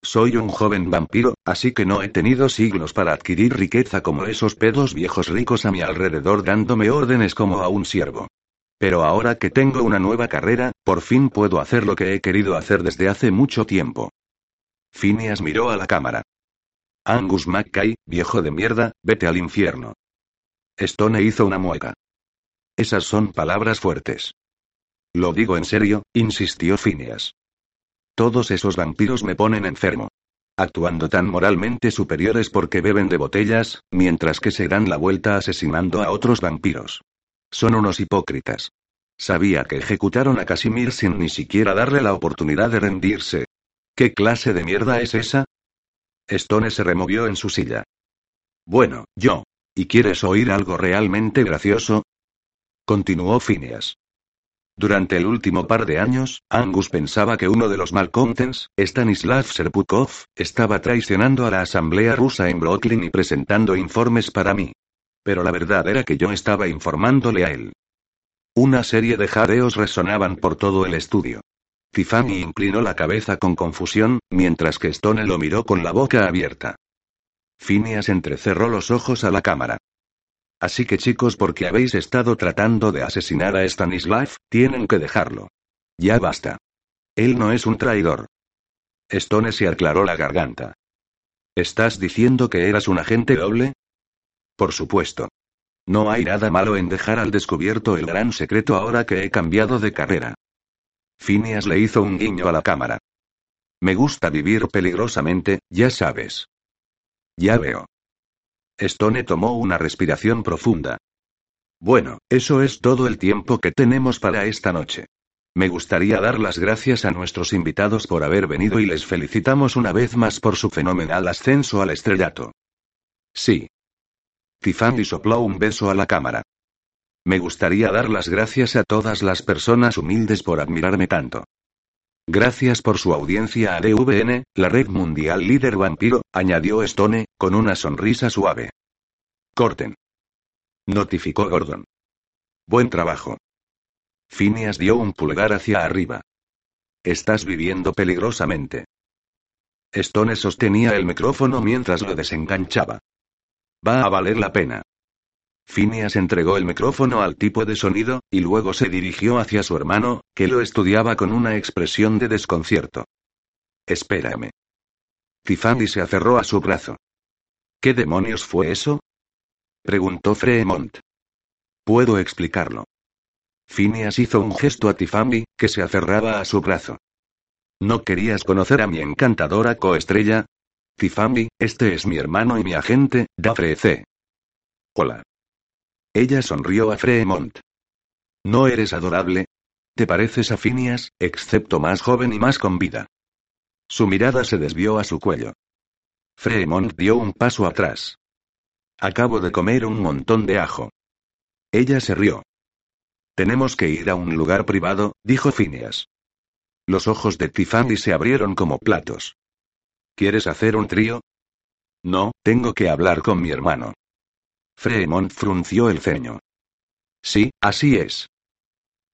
Soy un joven vampiro, así que no he tenido siglos para adquirir riqueza como esos pedos viejos ricos a mi alrededor dándome órdenes como a un siervo. Pero ahora que tengo una nueva carrera, por fin puedo hacer lo que he querido hacer desde hace mucho tiempo. Phineas miró a la cámara. Angus Mackay, viejo de mierda, vete al infierno. Stone hizo una mueca. Esas son palabras fuertes. Lo digo en serio, insistió Phineas. Todos esos vampiros me ponen enfermo. Actuando tan moralmente superiores porque beben de botellas, mientras que se dan la vuelta asesinando a otros vampiros. Son unos hipócritas. Sabía que ejecutaron a Casimir sin ni siquiera darle la oportunidad de rendirse. ¿Qué clase de mierda es esa? Stone se removió en su silla. Bueno, yo. ¿Y quieres oír algo realmente gracioso? Continuó Phineas. Durante el último par de años, Angus pensaba que uno de los malcontents, Stanislav Serpukov, estaba traicionando a la Asamblea rusa en Brooklyn y presentando informes para mí. Pero la verdad era que yo estaba informándole a él. Una serie de jadeos resonaban por todo el estudio. Tiffany inclinó la cabeza con confusión, mientras que Stone lo miró con la boca abierta. Phineas entrecerró los ojos a la cámara. Así que chicos, porque habéis estado tratando de asesinar a Stanislav, tienen que dejarlo. Ya basta. Él no es un traidor. Stone se aclaró la garganta. ¿Estás diciendo que eras un agente doble? Por supuesto. No hay nada malo en dejar al descubierto el gran secreto ahora que he cambiado de carrera. Phineas le hizo un guiño a la cámara. Me gusta vivir peligrosamente, ya sabes. Ya veo. Stone tomó una respiración profunda. Bueno, eso es todo el tiempo que tenemos para esta noche. Me gustaría dar las gracias a nuestros invitados por haber venido y les felicitamos una vez más por su fenomenal ascenso al estrellato. Sí. Tiffany sopló un beso a la cámara. Me gustaría dar las gracias a todas las personas humildes por admirarme tanto. Gracias por su audiencia a DVN, la red mundial líder vampiro, añadió Stone, con una sonrisa suave. Corten. Notificó Gordon. Buen trabajo. Phineas dio un pulgar hacia arriba. Estás viviendo peligrosamente. Stone sostenía el micrófono mientras lo desenganchaba. Va a valer la pena. Phineas entregó el micrófono al tipo de sonido, y luego se dirigió hacia su hermano, que lo estudiaba con una expresión de desconcierto. Espérame. Tiffany se aferró a su brazo. ¿Qué demonios fue eso? preguntó Fremont. Puedo explicarlo. Phineas hizo un gesto a Tiffany, que se aferraba a su brazo. ¿No querías conocer a mi encantadora coestrella? Tiffany, este es mi hermano y mi agente, Dafre C. Hola. Ella sonrió a Fremont. ¿No eres adorable? Te pareces a Phineas, excepto más joven y más con vida. Su mirada se desvió a su cuello. Fremont dio un paso atrás. Acabo de comer un montón de ajo. Ella se rió. Tenemos que ir a un lugar privado, dijo Phineas. Los ojos de Tiffany se abrieron como platos. ¿Quieres hacer un trío? No, tengo que hablar con mi hermano. Fremont frunció el ceño. Sí, así es.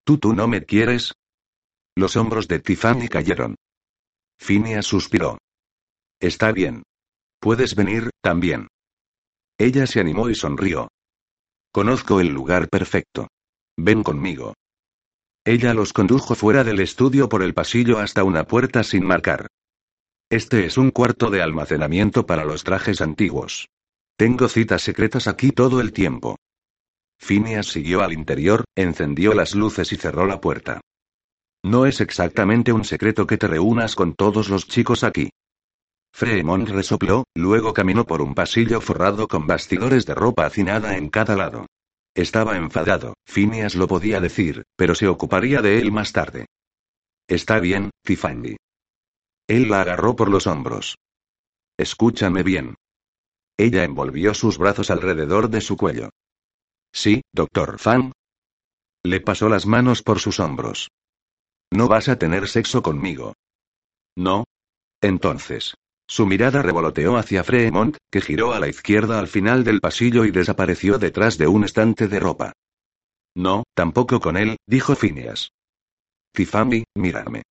¿Tú tú no me quieres? Los hombros de Tiffany cayeron. Phineas suspiró. Está bien. Puedes venir, también. Ella se animó y sonrió. Conozco el lugar perfecto. Ven conmigo. Ella los condujo fuera del estudio por el pasillo hasta una puerta sin marcar. Este es un cuarto de almacenamiento para los trajes antiguos. Tengo citas secretas aquí todo el tiempo. Phineas siguió al interior, encendió las luces y cerró la puerta. No es exactamente un secreto que te reúnas con todos los chicos aquí. Fremont resopló, luego caminó por un pasillo forrado con bastidores de ropa hacinada en cada lado. Estaba enfadado, Phineas lo podía decir, pero se ocuparía de él más tarde. Está bien, Tiffany. Él la agarró por los hombros. Escúchame bien. Ella envolvió sus brazos alrededor de su cuello. Sí, doctor Fang. Le pasó las manos por sus hombros. No vas a tener sexo conmigo. No. Entonces. Su mirada revoloteó hacia Fremont, que giró a la izquierda al final del pasillo y desapareció detrás de un estante de ropa. No, tampoco con él, dijo Phineas. Tiffany, mírame.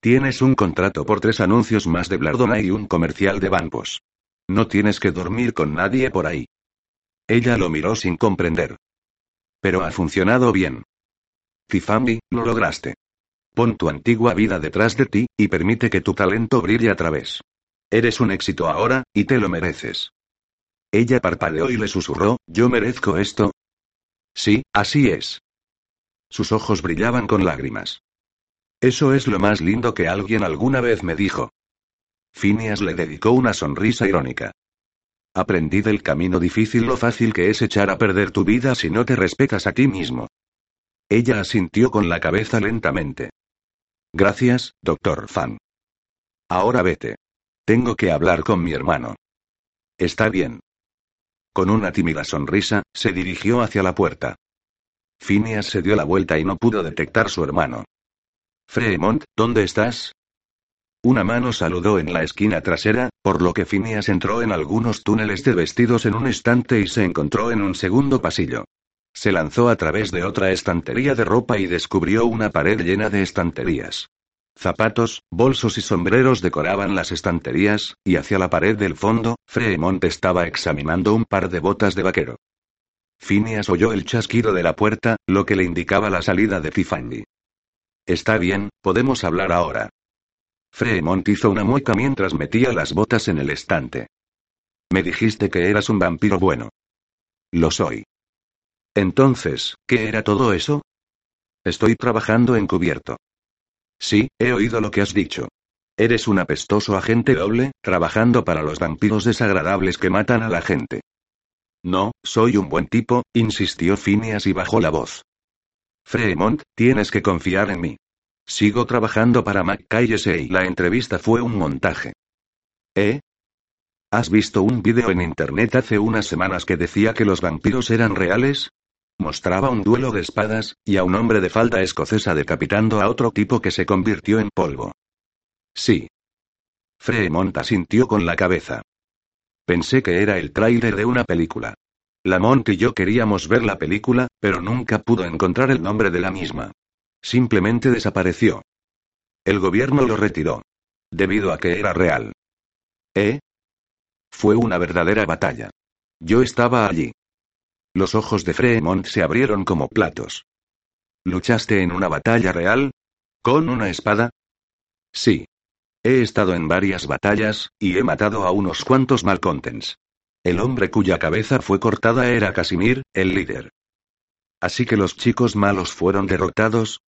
Tienes un contrato por tres anuncios más de Blardona y un comercial de bancos. No tienes que dormir con nadie por ahí. Ella lo miró sin comprender. Pero ha funcionado bien. Tiffany, lo lograste. Pon tu antigua vida detrás de ti, y permite que tu talento brille a través. Eres un éxito ahora, y te lo mereces. Ella parpadeó y le susurró, ¿yo merezco esto? Sí, así es. Sus ojos brillaban con lágrimas. Eso es lo más lindo que alguien alguna vez me dijo. Phineas le dedicó una sonrisa irónica. Aprendí del camino difícil lo fácil que es echar a perder tu vida si no te respetas a ti mismo. Ella asintió con la cabeza lentamente. Gracias, doctor Fan. Ahora vete. Tengo que hablar con mi hermano. Está bien. Con una tímida sonrisa, se dirigió hacia la puerta. Phineas se dio la vuelta y no pudo detectar su hermano. Fremont, ¿dónde estás? Una mano saludó en la esquina trasera, por lo que Phineas entró en algunos túneles de vestidos en un estante y se encontró en un segundo pasillo. Se lanzó a través de otra estantería de ropa y descubrió una pared llena de estanterías. Zapatos, bolsos y sombreros decoraban las estanterías, y hacia la pared del fondo, Fremont estaba examinando un par de botas de vaquero. Phineas oyó el chasquido de la puerta, lo que le indicaba la salida de Tiffany. Está bien, podemos hablar ahora. Fremont hizo una mueca mientras metía las botas en el estante. Me dijiste que eras un vampiro bueno. Lo soy. Entonces, ¿qué era todo eso? Estoy trabajando encubierto. Sí, he oído lo que has dicho. Eres un apestoso agente doble, trabajando para los vampiros desagradables que matan a la gente. No, soy un buen tipo, insistió Phineas y bajó la voz. Fremont, tienes que confiar en mí. Sigo trabajando para y La entrevista fue un montaje. ¿Eh? ¿Has visto un vídeo en internet hace unas semanas que decía que los vampiros eran reales? Mostraba un duelo de espadas, y a un hombre de falda escocesa decapitando a otro tipo que se convirtió en polvo. Sí. Fremont asintió con la cabeza. Pensé que era el tráiler de una película. Lamont y yo queríamos ver la película, pero nunca pudo encontrar el nombre de la misma. Simplemente desapareció. El gobierno lo retiró. Debido a que era real. ¿Eh? Fue una verdadera batalla. Yo estaba allí. Los ojos de Fremont se abrieron como platos. ¿Luchaste en una batalla real? ¿Con una espada? Sí. He estado en varias batallas, y he matado a unos cuantos malcontents. El hombre cuya cabeza fue cortada era Casimir, el líder. Así que los chicos malos fueron derrotados.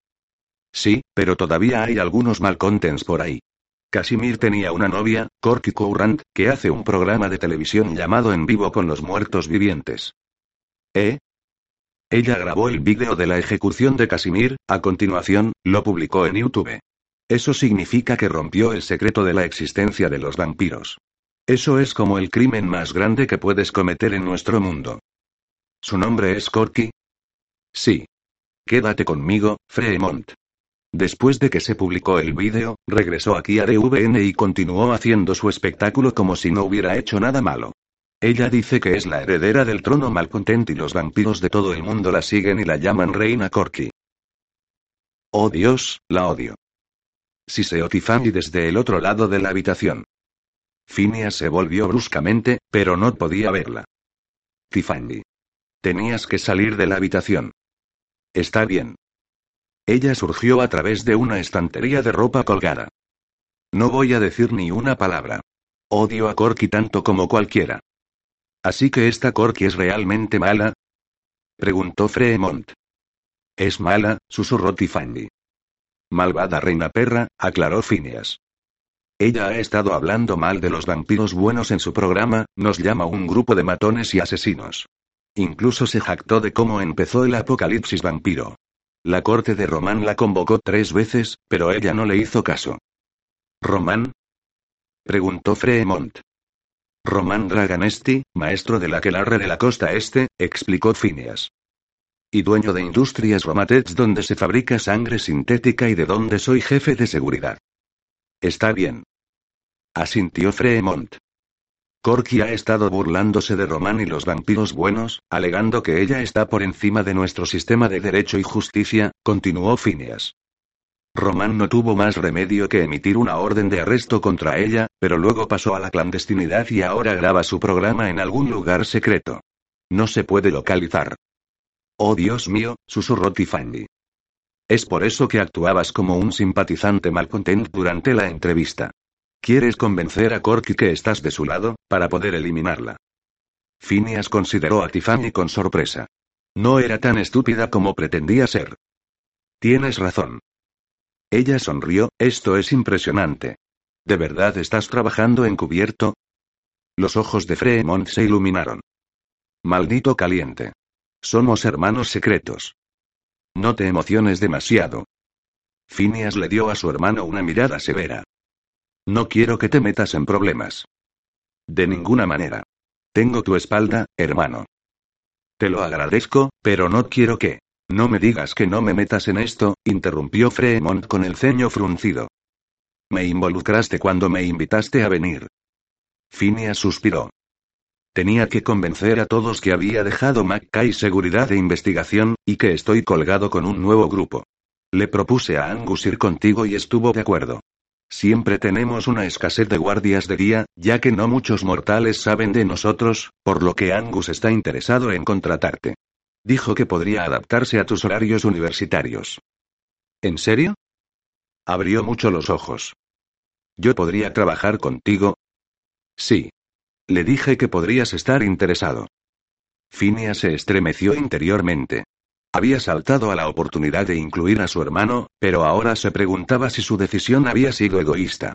Sí, pero todavía hay algunos malcontents por ahí. Casimir tenía una novia, Corky Courant, que hace un programa de televisión llamado En vivo con los muertos vivientes. ¿Eh? Ella grabó el vídeo de la ejecución de Casimir, a continuación, lo publicó en YouTube. Eso significa que rompió el secreto de la existencia de los vampiros. Eso es como el crimen más grande que puedes cometer en nuestro mundo. ¿Su nombre es Corky? Sí. Quédate conmigo, Fremont. Después de que se publicó el vídeo, regresó aquí a DVN y continuó haciendo su espectáculo como si no hubiera hecho nada malo. Ella dice que es la heredera del trono malcontent y los vampiros de todo el mundo la siguen y la llaman Reina Corky. Oh Dios, la odio. Siseó Tiffany desde el otro lado de la habitación. Phineas se volvió bruscamente, pero no podía verla. Tiffany. Tenías que salir de la habitación. Está bien. Ella surgió a través de una estantería de ropa colgada. No voy a decir ni una palabra. Odio a Corky tanto como cualquiera. ¿Así que esta Corky es realmente mala? Preguntó Fremont. Es mala, susurró Tiffany. Malvada reina perra, aclaró Phineas. Ella ha estado hablando mal de los vampiros buenos en su programa, nos llama un grupo de matones y asesinos. Incluso se jactó de cómo empezó el apocalipsis vampiro. La corte de Román la convocó tres veces, pero ella no le hizo caso. ¿Román? preguntó Fremont. Román Draganesti, maestro del aquelarre de la costa este, explicó Phineas. Y dueño de Industrias Romatets donde se fabrica sangre sintética y de donde soy jefe de seguridad. Está bien. Asintió Fremont. Corky ha estado burlándose de Román y los vampiros buenos, alegando que ella está por encima de nuestro sistema de derecho y justicia, continuó Phineas. Román no tuvo más remedio que emitir una orden de arresto contra ella, pero luego pasó a la clandestinidad y ahora graba su programa en algún lugar secreto. No se puede localizar. Oh Dios mío, susurró Tiffany. Es por eso que actuabas como un simpatizante malcontent durante la entrevista. ¿Quieres convencer a Corky que estás de su lado, para poder eliminarla? Phineas consideró a Tiffany con sorpresa. No era tan estúpida como pretendía ser. Tienes razón. Ella sonrió, esto es impresionante. ¿De verdad estás trabajando encubierto? Los ojos de Fremont se iluminaron. Maldito caliente. Somos hermanos secretos. No te emociones demasiado. Phineas le dio a su hermano una mirada severa. No quiero que te metas en problemas. De ninguna manera. Tengo tu espalda, hermano. Te lo agradezco, pero no quiero que. No me digas que no me metas en esto, interrumpió Fremont con el ceño fruncido. Me involucraste cuando me invitaste a venir. Phineas suspiró. Tenía que convencer a todos que había dejado Mackay Seguridad de Investigación, y que estoy colgado con un nuevo grupo. Le propuse a Angus ir contigo y estuvo de acuerdo. Siempre tenemos una escasez de guardias de día, ya que no muchos mortales saben de nosotros, por lo que Angus está interesado en contratarte. Dijo que podría adaptarse a tus horarios universitarios. ¿En serio? Abrió mucho los ojos. ¿Yo podría trabajar contigo? Sí. Le dije que podrías estar interesado. Phineas se estremeció interiormente. Había saltado a la oportunidad de incluir a su hermano, pero ahora se preguntaba si su decisión había sido egoísta.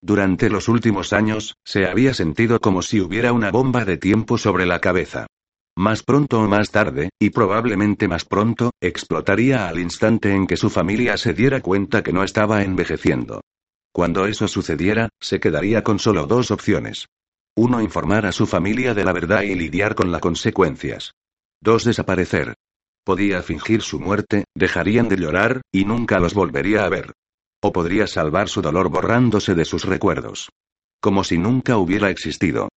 Durante los últimos años, se había sentido como si hubiera una bomba de tiempo sobre la cabeza. Más pronto o más tarde, y probablemente más pronto, explotaría al instante en que su familia se diera cuenta que no estaba envejeciendo. Cuando eso sucediera, se quedaría con solo dos opciones. Uno, informar a su familia de la verdad y lidiar con las consecuencias. Dos, desaparecer. Podía fingir su muerte, dejarían de llorar, y nunca los volvería a ver. O podría salvar su dolor borrándose de sus recuerdos. Como si nunca hubiera existido.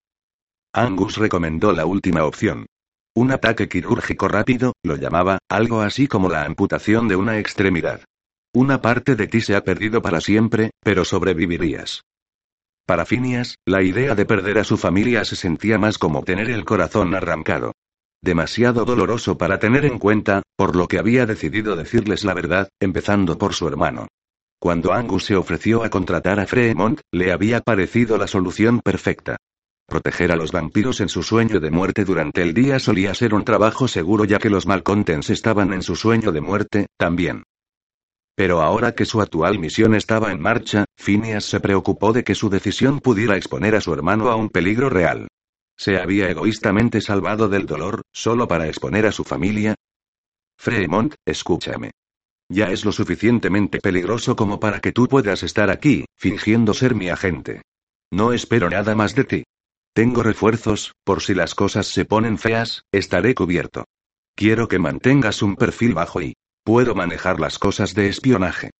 Angus recomendó la última opción. Un ataque quirúrgico rápido, lo llamaba, algo así como la amputación de una extremidad. Una parte de ti se ha perdido para siempre, pero sobrevivirías. Para Phineas, la idea de perder a su familia se sentía más como tener el corazón arrancado. Demasiado doloroso para tener en cuenta, por lo que había decidido decirles la verdad, empezando por su hermano. Cuando Angus se ofreció a contratar a Fremont, le había parecido la solución perfecta. Proteger a los vampiros en su sueño de muerte durante el día solía ser un trabajo seguro ya que los malcontents estaban en su sueño de muerte, también. Pero ahora que su actual misión estaba en marcha, Phineas se preocupó de que su decisión pudiera exponer a su hermano a un peligro real. ¿Se había egoístamente salvado del dolor, solo para exponer a su familia? Fremont, escúchame. Ya es lo suficientemente peligroso como para que tú puedas estar aquí, fingiendo ser mi agente. No espero nada más de ti. Tengo refuerzos, por si las cosas se ponen feas, estaré cubierto. Quiero que mantengas un perfil bajo y... Puedo manejar las cosas de espionaje.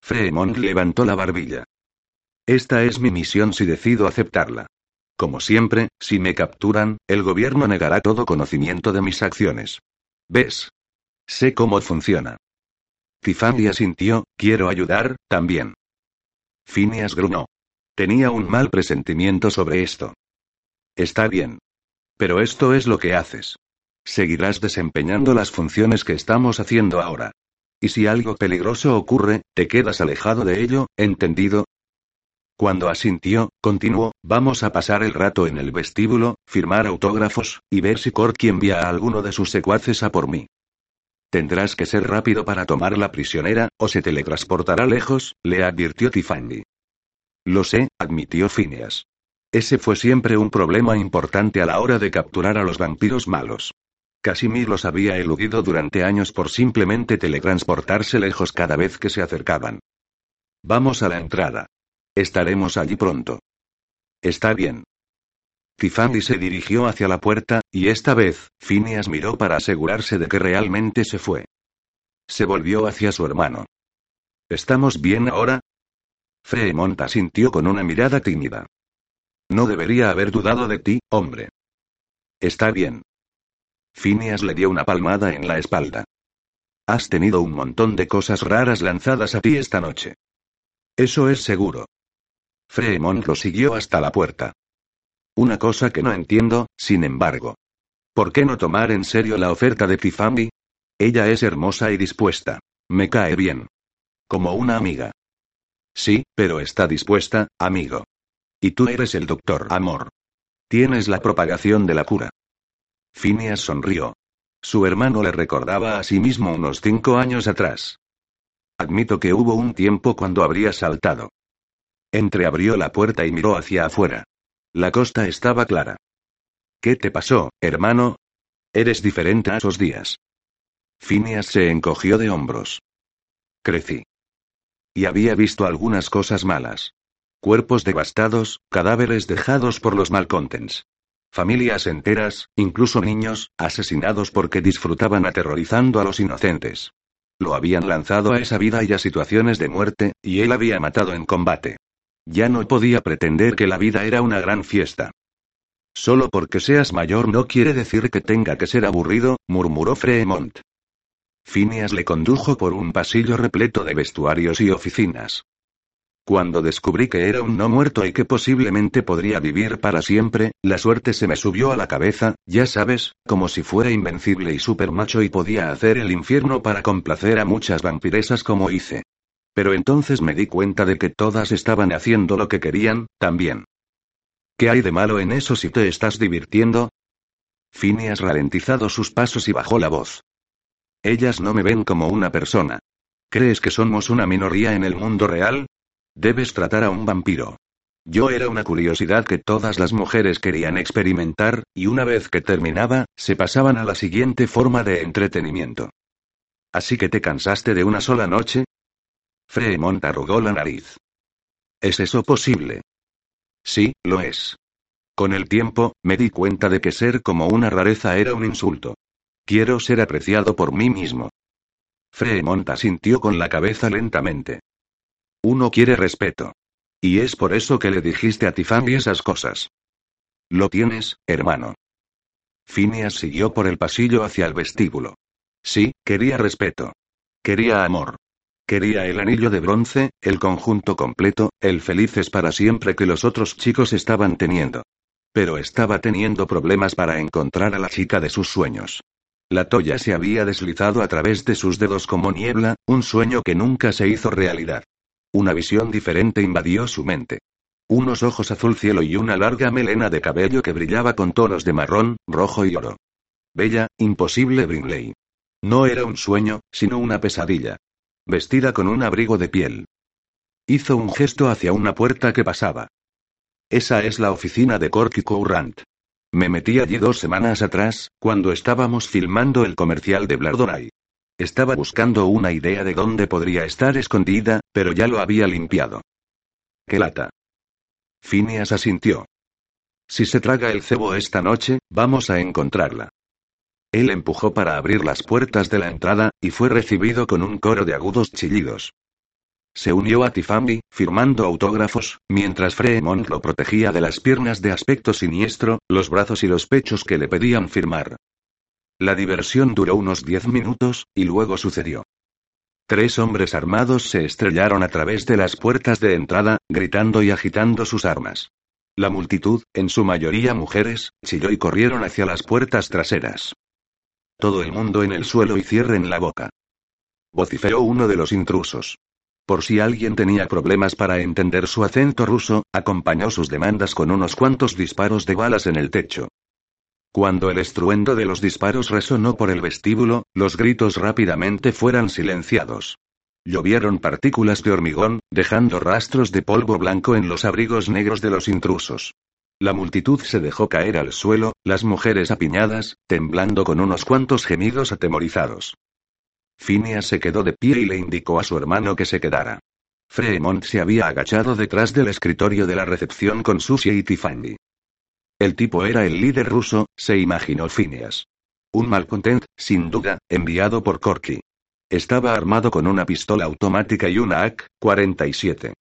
Fremont levantó la barbilla. Esta es mi misión si decido aceptarla. Como siempre, si me capturan, el gobierno negará todo conocimiento de mis acciones. ¿Ves? Sé cómo funciona. Tiffany asintió, quiero ayudar, también. Phineas gruñó. Tenía un mal presentimiento sobre esto. Está bien. Pero esto es lo que haces. Seguirás desempeñando las funciones que estamos haciendo ahora. Y si algo peligroso ocurre, te quedas alejado de ello, ¿entendido? Cuando asintió, continuó, vamos a pasar el rato en el vestíbulo, firmar autógrafos, y ver si Corky envía a alguno de sus secuaces a por mí. Tendrás que ser rápido para tomar la prisionera, o se teletransportará lejos, le advirtió Tiffany. Lo sé, admitió Phineas. Ese fue siempre un problema importante a la hora de capturar a los vampiros malos. Casimir los había eludido durante años por simplemente teletransportarse lejos cada vez que se acercaban. Vamos a la entrada. Estaremos allí pronto. Está bien. Tiffany se dirigió hacia la puerta, y esta vez, Phineas miró para asegurarse de que realmente se fue. Se volvió hacia su hermano. ¿Estamos bien ahora? Fremont asintió con una mirada tímida. No debería haber dudado de ti, hombre. Está bien. Phineas le dio una palmada en la espalda. Has tenido un montón de cosas raras lanzadas a ti esta noche. Eso es seguro. Fremont lo siguió hasta la puerta. Una cosa que no entiendo, sin embargo. ¿Por qué no tomar en serio la oferta de Tiffany? Ella es hermosa y dispuesta. Me cae bien. Como una amiga. Sí, pero está dispuesta, amigo. Y tú eres el doctor Amor. Tienes la propagación de la cura. Phineas sonrió. Su hermano le recordaba a sí mismo unos cinco años atrás. Admito que hubo un tiempo cuando habría saltado. Entreabrió la puerta y miró hacia afuera. La costa estaba clara. ¿Qué te pasó, hermano? Eres diferente a esos días. Phineas se encogió de hombros. Crecí. Y había visto algunas cosas malas. Cuerpos devastados, cadáveres dejados por los malcontents. Familias enteras, incluso niños, asesinados porque disfrutaban aterrorizando a los inocentes. Lo habían lanzado a esa vida y a situaciones de muerte, y él había matado en combate. Ya no podía pretender que la vida era una gran fiesta. Solo porque seas mayor no quiere decir que tenga que ser aburrido, murmuró Fremont. Phineas le condujo por un pasillo repleto de vestuarios y oficinas. Cuando descubrí que era un no muerto y que posiblemente podría vivir para siempre, la suerte se me subió a la cabeza, ya sabes, como si fuera invencible y supermacho y podía hacer el infierno para complacer a muchas vampiresas como hice. Pero entonces me di cuenta de que todas estaban haciendo lo que querían, también. ¿Qué hay de malo en eso si te estás divirtiendo? Phineas ralentizado sus pasos y bajó la voz. Ellas no me ven como una persona. ¿Crees que somos una minoría en el mundo real? Debes tratar a un vampiro. Yo era una curiosidad que todas las mujeres querían experimentar, y una vez que terminaba, se pasaban a la siguiente forma de entretenimiento. ¿Así que te cansaste de una sola noche? Fremont arrugó la nariz. ¿Es eso posible? Sí, lo es. Con el tiempo, me di cuenta de que ser como una rareza era un insulto. Quiero ser apreciado por mí mismo. Fremont asintió con la cabeza lentamente. Uno quiere respeto. Y es por eso que le dijiste a Tiffany esas cosas. Lo tienes, hermano. Phineas siguió por el pasillo hacia el vestíbulo. Sí, quería respeto. Quería amor. Quería el anillo de bronce, el conjunto completo, el felices para siempre que los otros chicos estaban teniendo. Pero estaba teniendo problemas para encontrar a la chica de sus sueños. La toalla se había deslizado a través de sus dedos como niebla, un sueño que nunca se hizo realidad. Una visión diferente invadió su mente. Unos ojos azul cielo y una larga melena de cabello que brillaba con tonos de marrón, rojo y oro. Bella, imposible Brinley. No era un sueño, sino una pesadilla. Vestida con un abrigo de piel. Hizo un gesto hacia una puerta que pasaba. Esa es la oficina de Corky Courant. Me metí allí dos semanas atrás, cuando estábamos filmando el comercial de Blardonay. Estaba buscando una idea de dónde podría estar escondida, pero ya lo había limpiado. ¡Qué lata! Phineas asintió. Si se traga el cebo esta noche, vamos a encontrarla. Él empujó para abrir las puertas de la entrada, y fue recibido con un coro de agudos chillidos. Se unió a Tiffany, firmando autógrafos, mientras Fremont lo protegía de las piernas de aspecto siniestro, los brazos y los pechos que le pedían firmar. La diversión duró unos diez minutos, y luego sucedió. Tres hombres armados se estrellaron a través de las puertas de entrada, gritando y agitando sus armas. La multitud, en su mayoría mujeres, chilló y corrieron hacia las puertas traseras. Todo el mundo en el suelo y cierren la boca. Vociferó uno de los intrusos. Por si alguien tenía problemas para entender su acento ruso, acompañó sus demandas con unos cuantos disparos de balas en el techo. Cuando el estruendo de los disparos resonó por el vestíbulo, los gritos rápidamente fueron silenciados. Llovieron partículas de hormigón, dejando rastros de polvo blanco en los abrigos negros de los intrusos. La multitud se dejó caer al suelo, las mujeres apiñadas, temblando con unos cuantos gemidos atemorizados. Phineas se quedó de pie y le indicó a su hermano que se quedara. Fremont se había agachado detrás del escritorio de la recepción con Susie y Tiffany. El tipo era el líder ruso, se imaginó Phineas. Un malcontent, sin duda, enviado por Corky. Estaba armado con una pistola automática y una AK-47.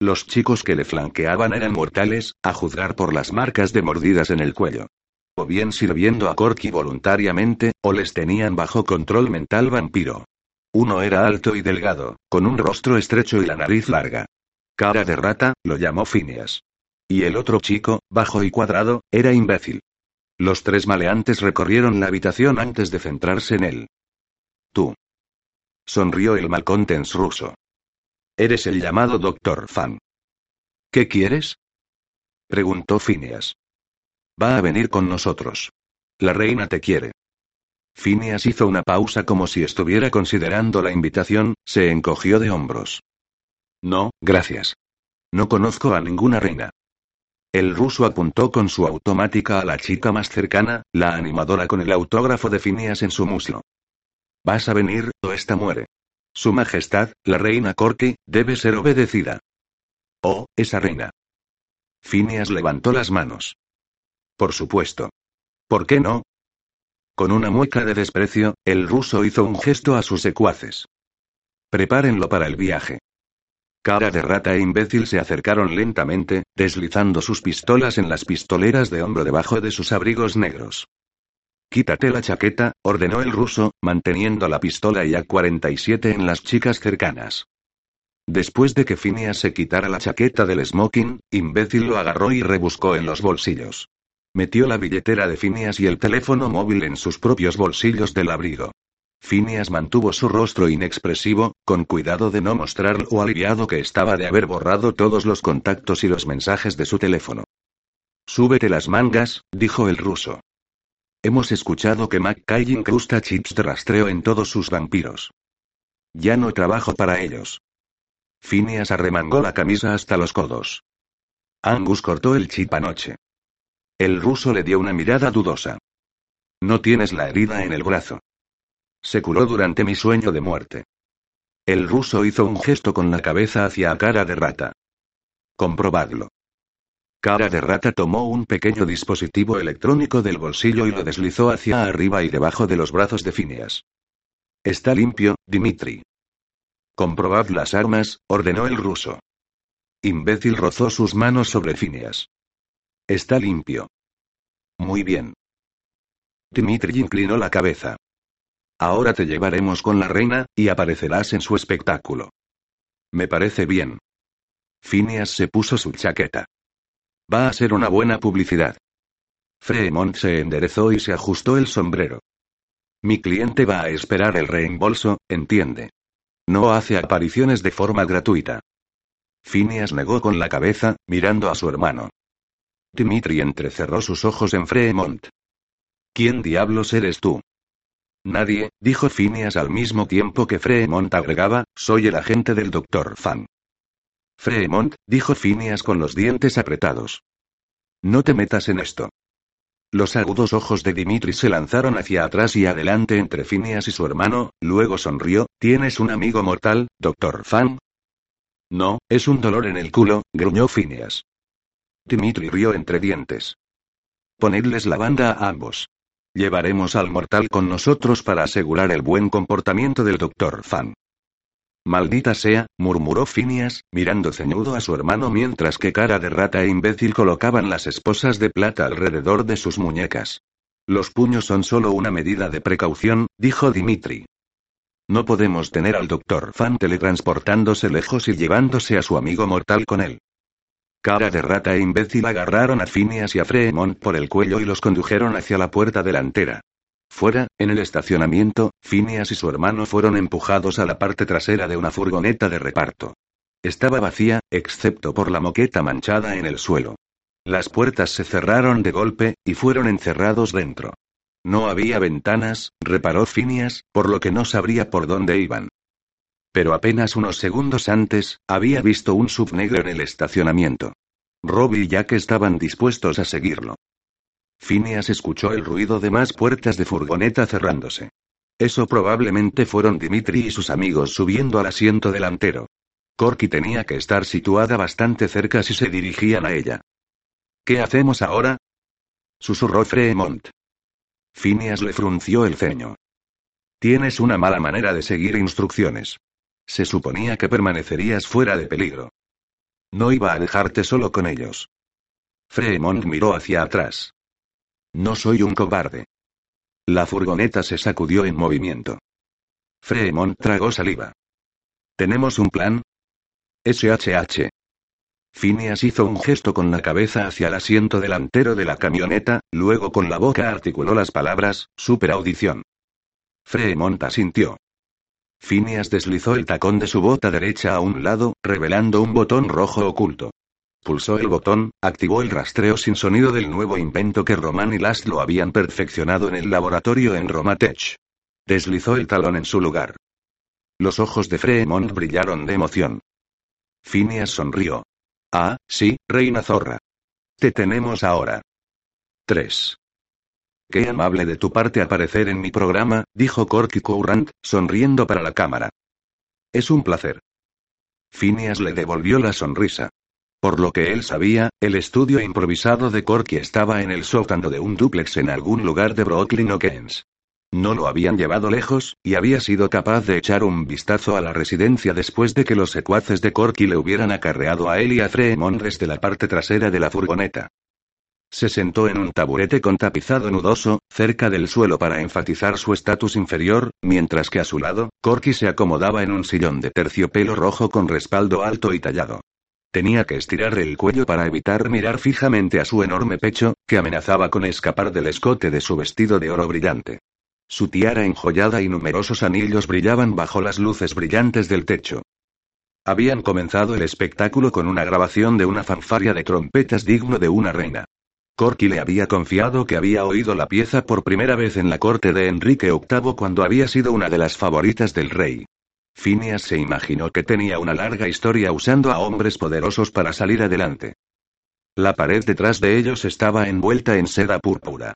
Los chicos que le flanqueaban eran mortales, a juzgar por las marcas de mordidas en el cuello. O bien sirviendo a Corky voluntariamente, o les tenían bajo control mental vampiro. Uno era alto y delgado, con un rostro estrecho y la nariz larga. Cara de rata, lo llamó Phineas. Y el otro chico, bajo y cuadrado, era imbécil. Los tres maleantes recorrieron la habitación antes de centrarse en él. Tú. Sonrió el malcontens ruso. Eres el llamado Doctor Fan. ¿Qué quieres? Preguntó Phineas. Va a venir con nosotros. La reina te quiere. Phineas hizo una pausa como si estuviera considerando la invitación, se encogió de hombros. No, gracias. No conozco a ninguna reina. El ruso apuntó con su automática a la chica más cercana, la animadora con el autógrafo de Phineas en su muslo. Vas a venir, o esta muere. Su Majestad, la reina Corky, debe ser obedecida. Oh, esa reina. Phineas levantó las manos. Por supuesto. ¿Por qué no? Con una mueca de desprecio, el ruso hizo un gesto a sus secuaces. Prepárenlo para el viaje. Cara de rata e imbécil se acercaron lentamente, deslizando sus pistolas en las pistoleras de hombro debajo de sus abrigos negros. Quítate la chaqueta, ordenó el ruso, manteniendo la pistola y A-47 en las chicas cercanas. Después de que Phineas se quitara la chaqueta del smoking, imbécil lo agarró y rebuscó en los bolsillos. Metió la billetera de Phineas y el teléfono móvil en sus propios bolsillos del abrigo. Phineas mantuvo su rostro inexpresivo, con cuidado de no mostrar lo aliviado que estaba de haber borrado todos los contactos y los mensajes de su teléfono. Súbete las mangas, dijo el ruso. Hemos escuchado que McKay incrusta chips de rastreo en todos sus vampiros. Ya no trabajo para ellos. Phineas arremangó la camisa hasta los codos. Angus cortó el chip anoche. El ruso le dio una mirada dudosa. No tienes la herida en el brazo. Se curó durante mi sueño de muerte. El ruso hizo un gesto con la cabeza hacia cara de rata. Comprobadlo. Cara de rata tomó un pequeño dispositivo electrónico del bolsillo y lo deslizó hacia arriba y debajo de los brazos de Phineas. Está limpio, Dimitri. Comprobad las armas, ordenó el ruso. Imbécil rozó sus manos sobre Phineas. Está limpio. Muy bien. Dimitri inclinó la cabeza. Ahora te llevaremos con la reina, y aparecerás en su espectáculo. Me parece bien. Phineas se puso su chaqueta. Va a ser una buena publicidad. Fremont se enderezó y se ajustó el sombrero. Mi cliente va a esperar el reembolso, entiende. No hace apariciones de forma gratuita. Phineas negó con la cabeza, mirando a su hermano. Dimitri entrecerró sus ojos en Fremont. ¿Quién diablos eres tú? Nadie, dijo Phineas al mismo tiempo que Fremont agregaba, soy el agente del Dr. Fan. Fremont, dijo Phineas con los dientes apretados. No te metas en esto. Los agudos ojos de Dimitri se lanzaron hacia atrás y adelante entre Phineas y su hermano, luego sonrió, ¿tienes un amigo mortal, doctor Fan? No, es un dolor en el culo, gruñó Phineas. Dimitri rió entre dientes. Ponedles la banda a ambos. Llevaremos al mortal con nosotros para asegurar el buen comportamiento del doctor Fan. Maldita sea, murmuró Phineas, mirando ceñudo a su hermano mientras que cara de rata e imbécil colocaban las esposas de plata alrededor de sus muñecas. Los puños son solo una medida de precaución, dijo Dimitri. No podemos tener al doctor Fan teletransportándose lejos y llevándose a su amigo mortal con él. Cara de rata e imbécil agarraron a Phineas y a Fremont por el cuello y los condujeron hacia la puerta delantera. Fuera, en el estacionamiento, Phineas y su hermano fueron empujados a la parte trasera de una furgoneta de reparto. Estaba vacía, excepto por la moqueta manchada en el suelo. Las puertas se cerraron de golpe, y fueron encerrados dentro. No había ventanas, reparó Phineas, por lo que no sabría por dónde iban. Pero apenas unos segundos antes, había visto un sub negro en el estacionamiento. Robbie y Jack estaban dispuestos a seguirlo. Phineas escuchó el ruido de más puertas de furgoneta cerrándose. Eso probablemente fueron Dimitri y sus amigos subiendo al asiento delantero. Corky tenía que estar situada bastante cerca si se dirigían a ella. ¿Qué hacemos ahora? susurró Fremont. Phineas le frunció el ceño. Tienes una mala manera de seguir instrucciones. Se suponía que permanecerías fuera de peligro. No iba a dejarte solo con ellos. Fremont miró hacia atrás. No soy un cobarde. La furgoneta se sacudió en movimiento. Fremont tragó saliva. ¿Tenemos un plan? SHH. Phineas hizo un gesto con la cabeza hacia el asiento delantero de la camioneta, luego con la boca articuló las palabras, superaudición. Fremont asintió. Phineas deslizó el tacón de su bota derecha a un lado, revelando un botón rojo oculto. Pulsó el botón, activó el rastreo sin sonido del nuevo invento que Roman y Last lo habían perfeccionado en el laboratorio en Romatech. Deslizó el talón en su lugar. Los ojos de Fremont brillaron de emoción. Phineas sonrió. Ah, sí, reina zorra. Te tenemos ahora. 3. Qué amable de tu parte aparecer en mi programa, dijo Corky Courant, sonriendo para la cámara. Es un placer. Phineas le devolvió la sonrisa. Por lo que él sabía, el estudio improvisado de Corky estaba en el sótano de un dúplex en algún lugar de Brooklyn o Keynes. No lo habían llevado lejos, y había sido capaz de echar un vistazo a la residencia después de que los secuaces de Corky le hubieran acarreado a él y a Fremont desde la parte trasera de la furgoneta. Se sentó en un taburete con tapizado nudoso, cerca del suelo para enfatizar su estatus inferior, mientras que a su lado, Corky se acomodaba en un sillón de terciopelo rojo con respaldo alto y tallado. Tenía que estirar el cuello para evitar mirar fijamente a su enorme pecho, que amenazaba con escapar del escote de su vestido de oro brillante. Su tiara enjollada y numerosos anillos brillaban bajo las luces brillantes del techo. Habían comenzado el espectáculo con una grabación de una fanfaria de trompetas digno de una reina. Corky le había confiado que había oído la pieza por primera vez en la corte de Enrique VIII cuando había sido una de las favoritas del rey. Phineas se imaginó que tenía una larga historia usando a hombres poderosos para salir adelante. La pared detrás de ellos estaba envuelta en seda púrpura.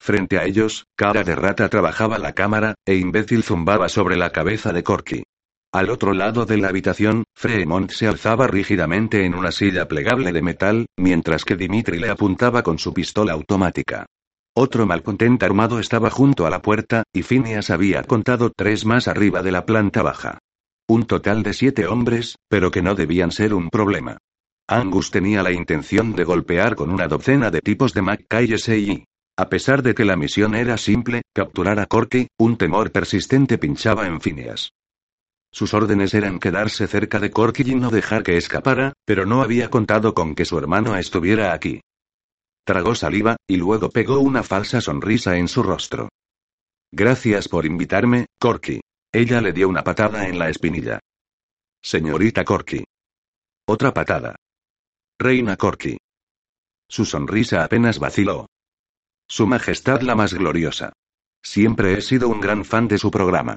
Frente a ellos, cara de rata trabajaba la cámara, e imbécil zumbaba sobre la cabeza de Corky. Al otro lado de la habitación, Fremont se alzaba rígidamente en una silla plegable de metal, mientras que Dimitri le apuntaba con su pistola automática. Otro malcontento armado estaba junto a la puerta, y Phineas había contado tres más arriba de la planta baja. Un total de siete hombres, pero que no debían ser un problema. Angus tenía la intención de golpear con una docena de tipos de Mackay SI. A pesar de que la misión era simple, capturar a Corky, un temor persistente pinchaba en Phineas. Sus órdenes eran quedarse cerca de Corky y no dejar que escapara, pero no había contado con que su hermano estuviera aquí. Tragó saliva, y luego pegó una falsa sonrisa en su rostro. Gracias por invitarme, Corky. Ella le dio una patada en la espinilla. Señorita Corky. Otra patada. Reina Corky. Su sonrisa apenas vaciló. Su Majestad la más gloriosa. Siempre he sido un gran fan de su programa.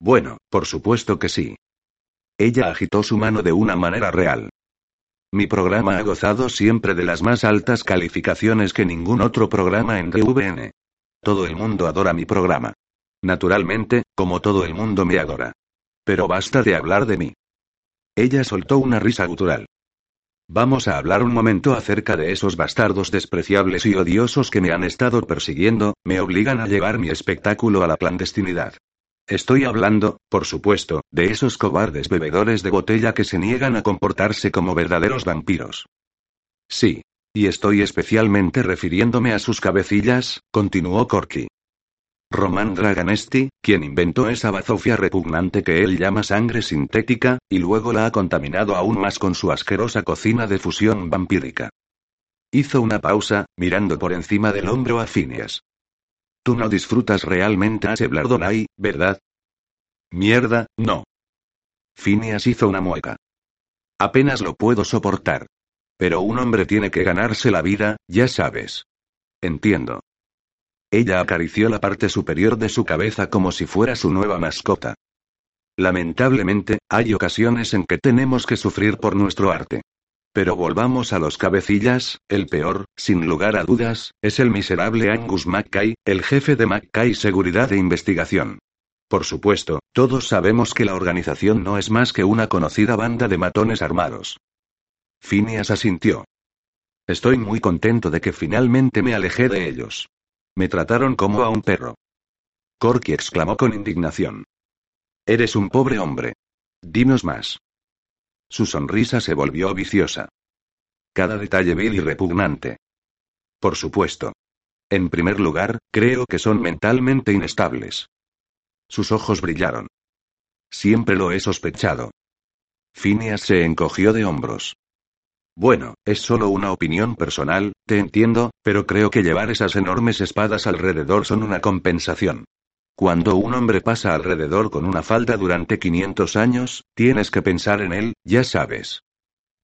Bueno, por supuesto que sí. Ella agitó su mano de una manera real. Mi programa ha gozado siempre de las más altas calificaciones que ningún otro programa en DVN. Todo el mundo adora mi programa. Naturalmente, como todo el mundo me adora. Pero basta de hablar de mí. Ella soltó una risa gutural. Vamos a hablar un momento acerca de esos bastardos despreciables y odiosos que me han estado persiguiendo, me obligan a llevar mi espectáculo a la clandestinidad. Estoy hablando, por supuesto, de esos cobardes bebedores de botella que se niegan a comportarse como verdaderos vampiros. Sí. Y estoy especialmente refiriéndome a sus cabecillas, continuó Corky. Roman Draganesti, quien inventó esa bazofia repugnante que él llama sangre sintética, y luego la ha contaminado aún más con su asquerosa cocina de fusión vampírica. Hizo una pausa, mirando por encima del hombro a Phineas. No disfrutas realmente a ese Blardonai, ¿verdad? Mierda, no. Phineas hizo una mueca. Apenas lo puedo soportar. Pero un hombre tiene que ganarse la vida, ya sabes. Entiendo. Ella acarició la parte superior de su cabeza como si fuera su nueva mascota. Lamentablemente, hay ocasiones en que tenemos que sufrir por nuestro arte. Pero volvamos a los cabecillas, el peor, sin lugar a dudas, es el miserable Angus Mackay, el jefe de Mackay Seguridad e Investigación. Por supuesto, todos sabemos que la organización no es más que una conocida banda de matones armados. Phineas asintió. Estoy muy contento de que finalmente me alejé de ellos. Me trataron como a un perro. Corky exclamó con indignación. Eres un pobre hombre. Dinos más. Su sonrisa se volvió viciosa. Cada detalle vil y repugnante. Por supuesto. En primer lugar, creo que son mentalmente inestables. Sus ojos brillaron. Siempre lo he sospechado. Phineas se encogió de hombros. Bueno, es solo una opinión personal, te entiendo, pero creo que llevar esas enormes espadas alrededor son una compensación. Cuando un hombre pasa alrededor con una falda durante 500 años, tienes que pensar en él, ya sabes.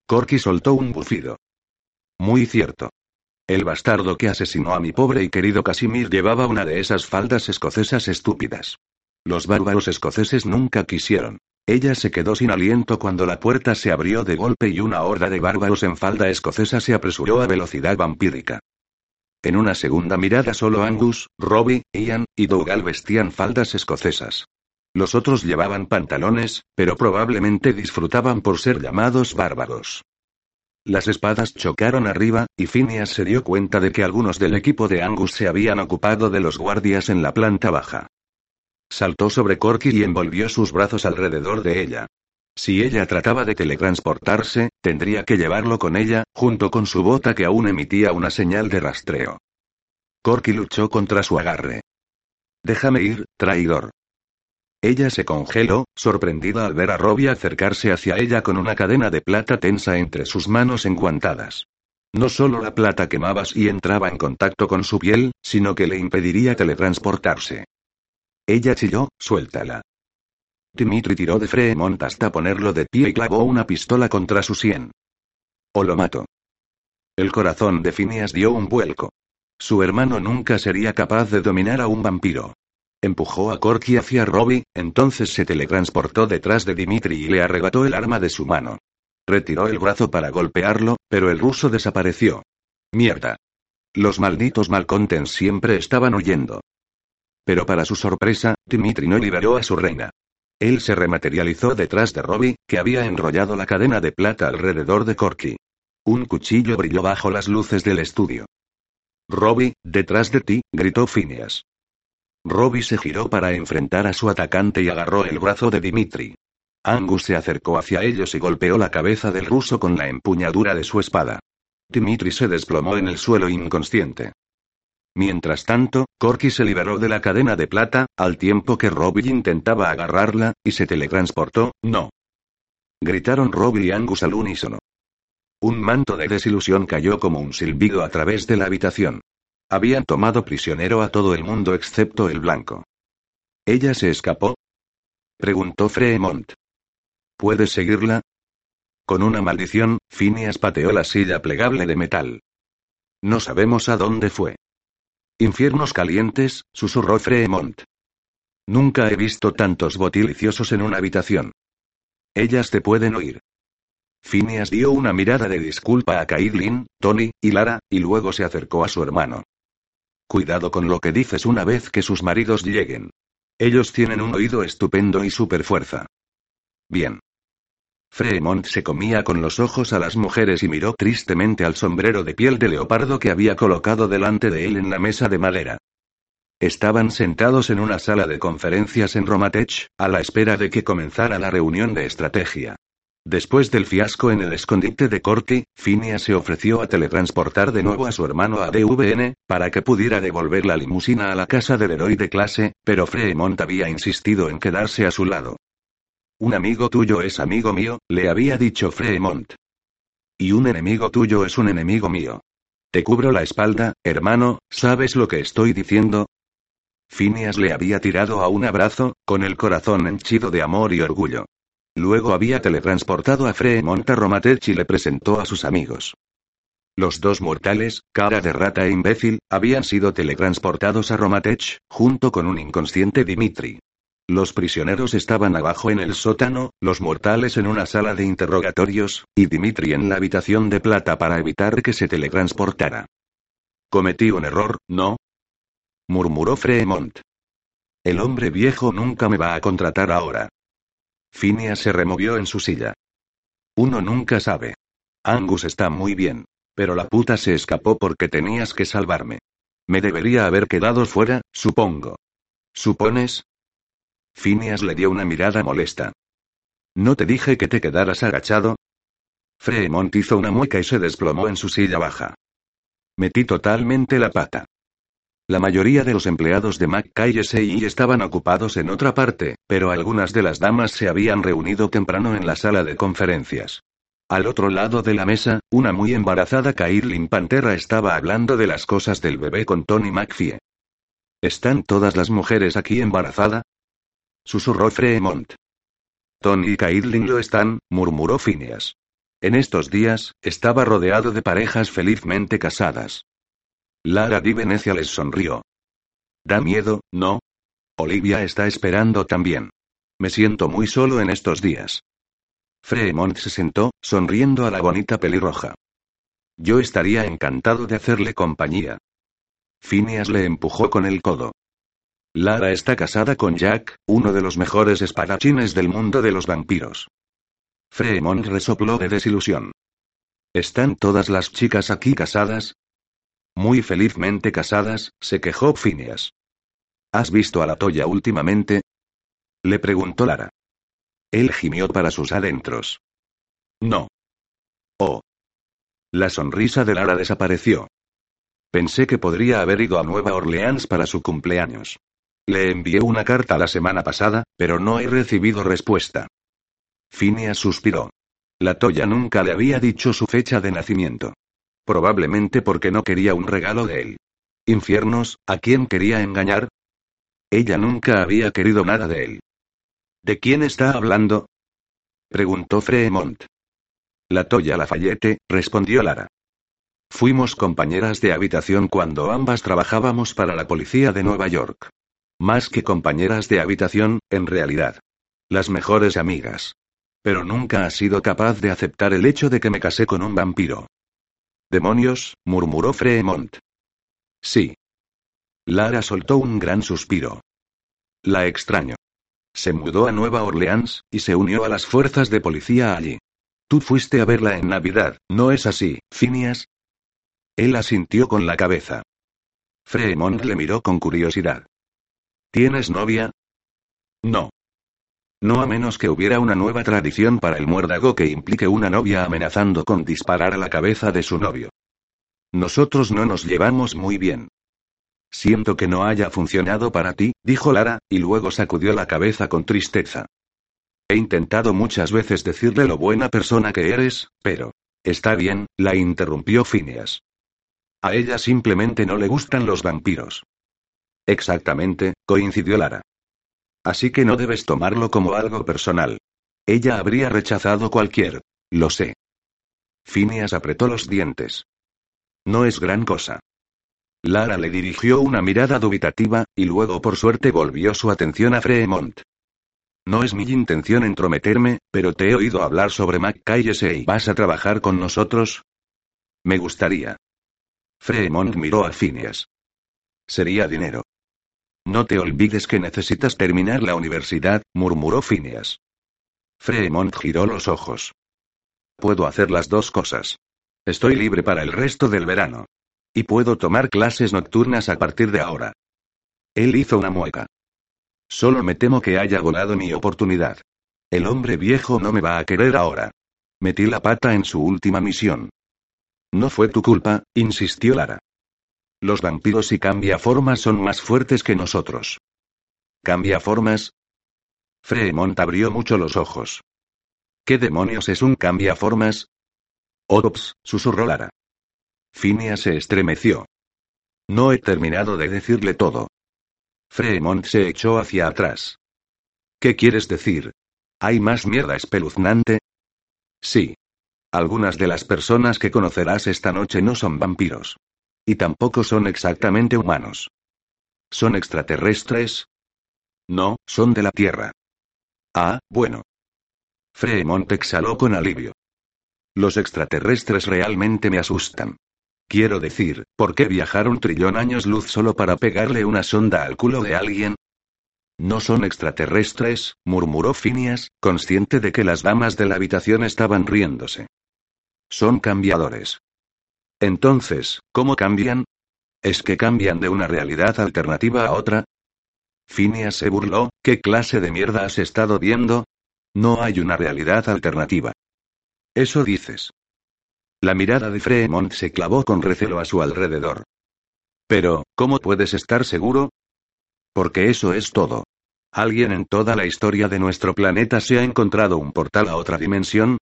Corky soltó un bufido. Muy cierto. El bastardo que asesinó a mi pobre y querido Casimir llevaba una de esas faldas escocesas estúpidas. Los bárbaros escoceses nunca quisieron. Ella se quedó sin aliento cuando la puerta se abrió de golpe y una horda de bárbaros en falda escocesa se apresuró a velocidad vampírica. En una segunda mirada solo Angus, Robbie, Ian y Dougal vestían faldas escocesas. Los otros llevaban pantalones, pero probablemente disfrutaban por ser llamados bárbaros. Las espadas chocaron arriba, y Phineas se dio cuenta de que algunos del equipo de Angus se habían ocupado de los guardias en la planta baja. Saltó sobre Corky y envolvió sus brazos alrededor de ella. Si ella trataba de teletransportarse, tendría que llevarlo con ella, junto con su bota que aún emitía una señal de rastreo. Corky luchó contra su agarre. Déjame ir, traidor. Ella se congeló, sorprendida al ver a Robbie acercarse hacia ella con una cadena de plata tensa entre sus manos enguantadas. No solo la plata quemaba y entraba en contacto con su piel, sino que le impediría teletransportarse. Ella chilló, suéltala. Dimitri tiró de Fremont hasta ponerlo de pie y clavó una pistola contra su sien. O lo mato. El corazón de Phineas dio un vuelco. Su hermano nunca sería capaz de dominar a un vampiro. Empujó a Corky hacia Robbie, entonces se teletransportó detrás de Dimitri y le arrebató el arma de su mano. Retiró el brazo para golpearlo, pero el ruso desapareció. Mierda. Los malditos Malcontents siempre estaban huyendo. Pero para su sorpresa, Dimitri no liberó a su reina. Él se rematerializó detrás de Robbie, que había enrollado la cadena de plata alrededor de Corky. Un cuchillo brilló bajo las luces del estudio. Robbie, detrás de ti, gritó Phineas. Robbie se giró para enfrentar a su atacante y agarró el brazo de Dimitri. Angus se acercó hacia ellos y golpeó la cabeza del ruso con la empuñadura de su espada. Dimitri se desplomó en el suelo inconsciente. Mientras tanto, Corky se liberó de la cadena de plata, al tiempo que Robbie intentaba agarrarla, y se teletransportó, no. Gritaron Robbie y Angus al unísono. Un manto de desilusión cayó como un silbido a través de la habitación. Habían tomado prisionero a todo el mundo excepto el blanco. ¿Ella se escapó? Preguntó Fremont. ¿Puedes seguirla? Con una maldición, Phineas pateó la silla plegable de metal. No sabemos a dónde fue. Infiernos calientes, susurró Fremont. Nunca he visto tantos botiliciosos en una habitación. Ellas te pueden oír. Phineas dio una mirada de disculpa a Caitlin, Tony, y Lara, y luego se acercó a su hermano. Cuidado con lo que dices una vez que sus maridos lleguen. Ellos tienen un oído estupendo y superfuerza. Bien. Fremont se comía con los ojos a las mujeres y miró tristemente al sombrero de piel de leopardo que había colocado delante de él en la mesa de madera. Estaban sentados en una sala de conferencias en Romatech, a la espera de que comenzara la reunión de estrategia. Después del fiasco en el escondite de Corky, Phineas se ofreció a teletransportar de nuevo a su hermano a DVN, para que pudiera devolver la limusina a la casa del héroe de clase, pero Fremont había insistido en quedarse a su lado. Un amigo tuyo es amigo mío, le había dicho Fremont. Y un enemigo tuyo es un enemigo mío. Te cubro la espalda, hermano, ¿sabes lo que estoy diciendo? Phineas le había tirado a un abrazo, con el corazón henchido de amor y orgullo. Luego había teletransportado a Fremont a Romatech y le presentó a sus amigos. Los dos mortales, cara de rata e imbécil, habían sido teletransportados a Romatech, junto con un inconsciente Dimitri. Los prisioneros estaban abajo en el sótano, los mortales en una sala de interrogatorios, y Dimitri en la habitación de plata para evitar que se teletransportara. Cometí un error, ¿no? murmuró Fremont. El hombre viejo nunca me va a contratar ahora. Phineas se removió en su silla. Uno nunca sabe. Angus está muy bien. Pero la puta se escapó porque tenías que salvarme. Me debería haber quedado fuera, supongo. ¿Supones? Phineas le dio una mirada molesta. ¿No te dije que te quedaras agachado? Fremont hizo una mueca y se desplomó en su silla baja. Metí totalmente la pata. La mayoría de los empleados de McKay estaban ocupados en otra parte, pero algunas de las damas se habían reunido temprano en la sala de conferencias. Al otro lado de la mesa, una muy embarazada Kairlin Pantera estaba hablando de las cosas del bebé con Tony McFie. ¿Están todas las mujeres aquí embarazada? Susurró Fremont. Tony y Kairlin lo están, murmuró Phineas. En estos días, estaba rodeado de parejas felizmente casadas. Lara Di Venecia les sonrió. Da miedo, ¿no? Olivia está esperando también. Me siento muy solo en estos días. Fremont se sentó, sonriendo a la bonita pelirroja. Yo estaría encantado de hacerle compañía. Phineas le empujó con el codo. Lara está casada con Jack, uno de los mejores espadachines del mundo de los vampiros. Fremont resopló de desilusión. ¿Están todas las chicas aquí casadas? Muy felizmente casadas, se quejó Phineas. ¿Has visto a la Toya últimamente? Le preguntó Lara. Él gimió para sus adentros. No. Oh. La sonrisa de Lara desapareció. Pensé que podría haber ido a Nueva Orleans para su cumpleaños. Le envié una carta la semana pasada, pero no he recibido respuesta. Phineas suspiró. La Toya nunca le había dicho su fecha de nacimiento. Probablemente porque no quería un regalo de él. Infiernos, ¿a quién quería engañar? Ella nunca había querido nada de él. ¿De quién está hablando? preguntó Fremont. La Toya Lafayette, respondió Lara. Fuimos compañeras de habitación cuando ambas trabajábamos para la policía de Nueva York. Más que compañeras de habitación, en realidad. Las mejores amigas. Pero nunca ha sido capaz de aceptar el hecho de que me casé con un vampiro. Demonios, murmuró Fremont. Sí. Lara soltó un gran suspiro. La extraño. Se mudó a Nueva Orleans, y se unió a las fuerzas de policía allí. Tú fuiste a verla en Navidad, ¿no es así, Phineas? Él asintió con la cabeza. Fremont le miró con curiosidad. ¿Tienes novia? No. No a menos que hubiera una nueva tradición para el muérdago que implique una novia amenazando con disparar a la cabeza de su novio. Nosotros no nos llevamos muy bien. Siento que no haya funcionado para ti, dijo Lara, y luego sacudió la cabeza con tristeza. He intentado muchas veces decirle lo buena persona que eres, pero... Está bien, la interrumpió Phineas. A ella simplemente no le gustan los vampiros. Exactamente, coincidió Lara. Así que no debes tomarlo como algo personal. Ella habría rechazado cualquier... Lo sé. Phineas apretó los dientes. No es gran cosa. Lara le dirigió una mirada dubitativa, y luego por suerte volvió su atención a Fremont. No es mi intención entrometerme, pero te he oído hablar sobre y ¿Vas a trabajar con nosotros? Me gustaría. Fremont miró a Phineas. Sería dinero. No te olvides que necesitas terminar la universidad, murmuró Phineas. Fremont giró los ojos. Puedo hacer las dos cosas. Estoy libre para el resto del verano. Y puedo tomar clases nocturnas a partir de ahora. Él hizo una mueca. Solo me temo que haya volado mi oportunidad. El hombre viejo no me va a querer ahora. Metí la pata en su última misión. No fue tu culpa, insistió Lara. Los vampiros y cambiaformas son más fuertes que nosotros. ¿Cambiaformas? Fremont abrió mucho los ojos. ¿Qué demonios es un cambiaformas? Ops, susurró Lara. Phineas se estremeció. No he terminado de decirle todo. Fremont se echó hacia atrás. ¿Qué quieres decir? ¿Hay más mierda espeluznante? Sí. Algunas de las personas que conocerás esta noche no son vampiros. Y tampoco son exactamente humanos. ¿Son extraterrestres? No, son de la Tierra. Ah, bueno. Fremont exhaló con alivio. Los extraterrestres realmente me asustan. Quiero decir, ¿por qué viajar un trillón años luz solo para pegarle una sonda al culo de alguien? No son extraterrestres, murmuró Phineas, consciente de que las damas de la habitación estaban riéndose. Son cambiadores. Entonces, ¿cómo cambian? ¿Es que cambian de una realidad alternativa a otra? Phineas se burló, ¿qué clase de mierda has estado viendo? No hay una realidad alternativa. Eso dices. La mirada de Fremont se clavó con recelo a su alrededor. Pero, ¿cómo puedes estar seguro? Porque eso es todo. ¿Alguien en toda la historia de nuestro planeta se ha encontrado un portal a otra dimensión?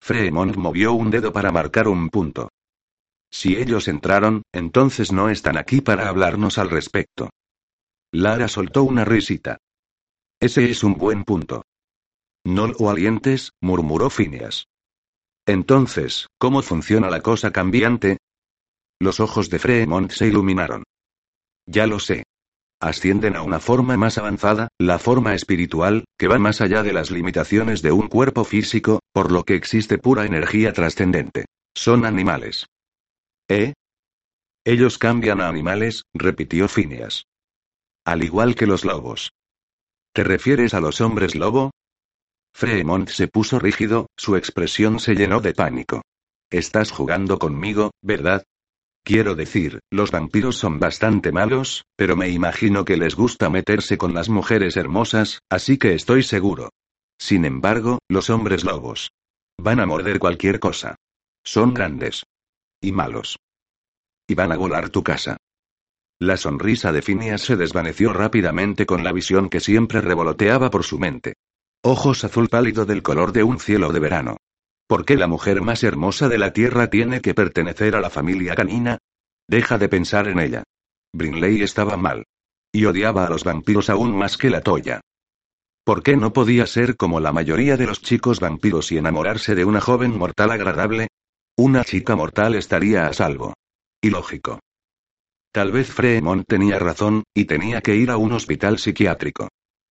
Fremont movió un dedo para marcar un punto. Si ellos entraron, entonces no están aquí para hablarnos al respecto. Lara soltó una risita. Ese es un buen punto. No lo alientes, murmuró Phineas. Entonces, ¿cómo funciona la cosa cambiante? Los ojos de Fremont se iluminaron. Ya lo sé. Ascienden a una forma más avanzada, la forma espiritual, que va más allá de las limitaciones de un cuerpo físico, por lo que existe pura energía trascendente. Son animales. ¿Eh? Ellos cambian a animales, repitió Phineas. Al igual que los lobos. ¿Te refieres a los hombres lobo? Fremont se puso rígido, su expresión se llenó de pánico. Estás jugando conmigo, ¿verdad? Quiero decir, los vampiros son bastante malos, pero me imagino que les gusta meterse con las mujeres hermosas, así que estoy seguro. Sin embargo, los hombres lobos. Van a morder cualquier cosa. Son grandes. Y malos. Y van a volar tu casa. La sonrisa de Phineas se desvaneció rápidamente con la visión que siempre revoloteaba por su mente. Ojos azul pálido del color de un cielo de verano. ¿Por qué la mujer más hermosa de la Tierra tiene que pertenecer a la familia canina? Deja de pensar en ella. Brinley estaba mal. Y odiaba a los vampiros aún más que la Toya. ¿Por qué no podía ser como la mayoría de los chicos vampiros y enamorarse de una joven mortal agradable? Una chica mortal estaría a salvo. Ilógico. Tal vez Fremont tenía razón, y tenía que ir a un hospital psiquiátrico.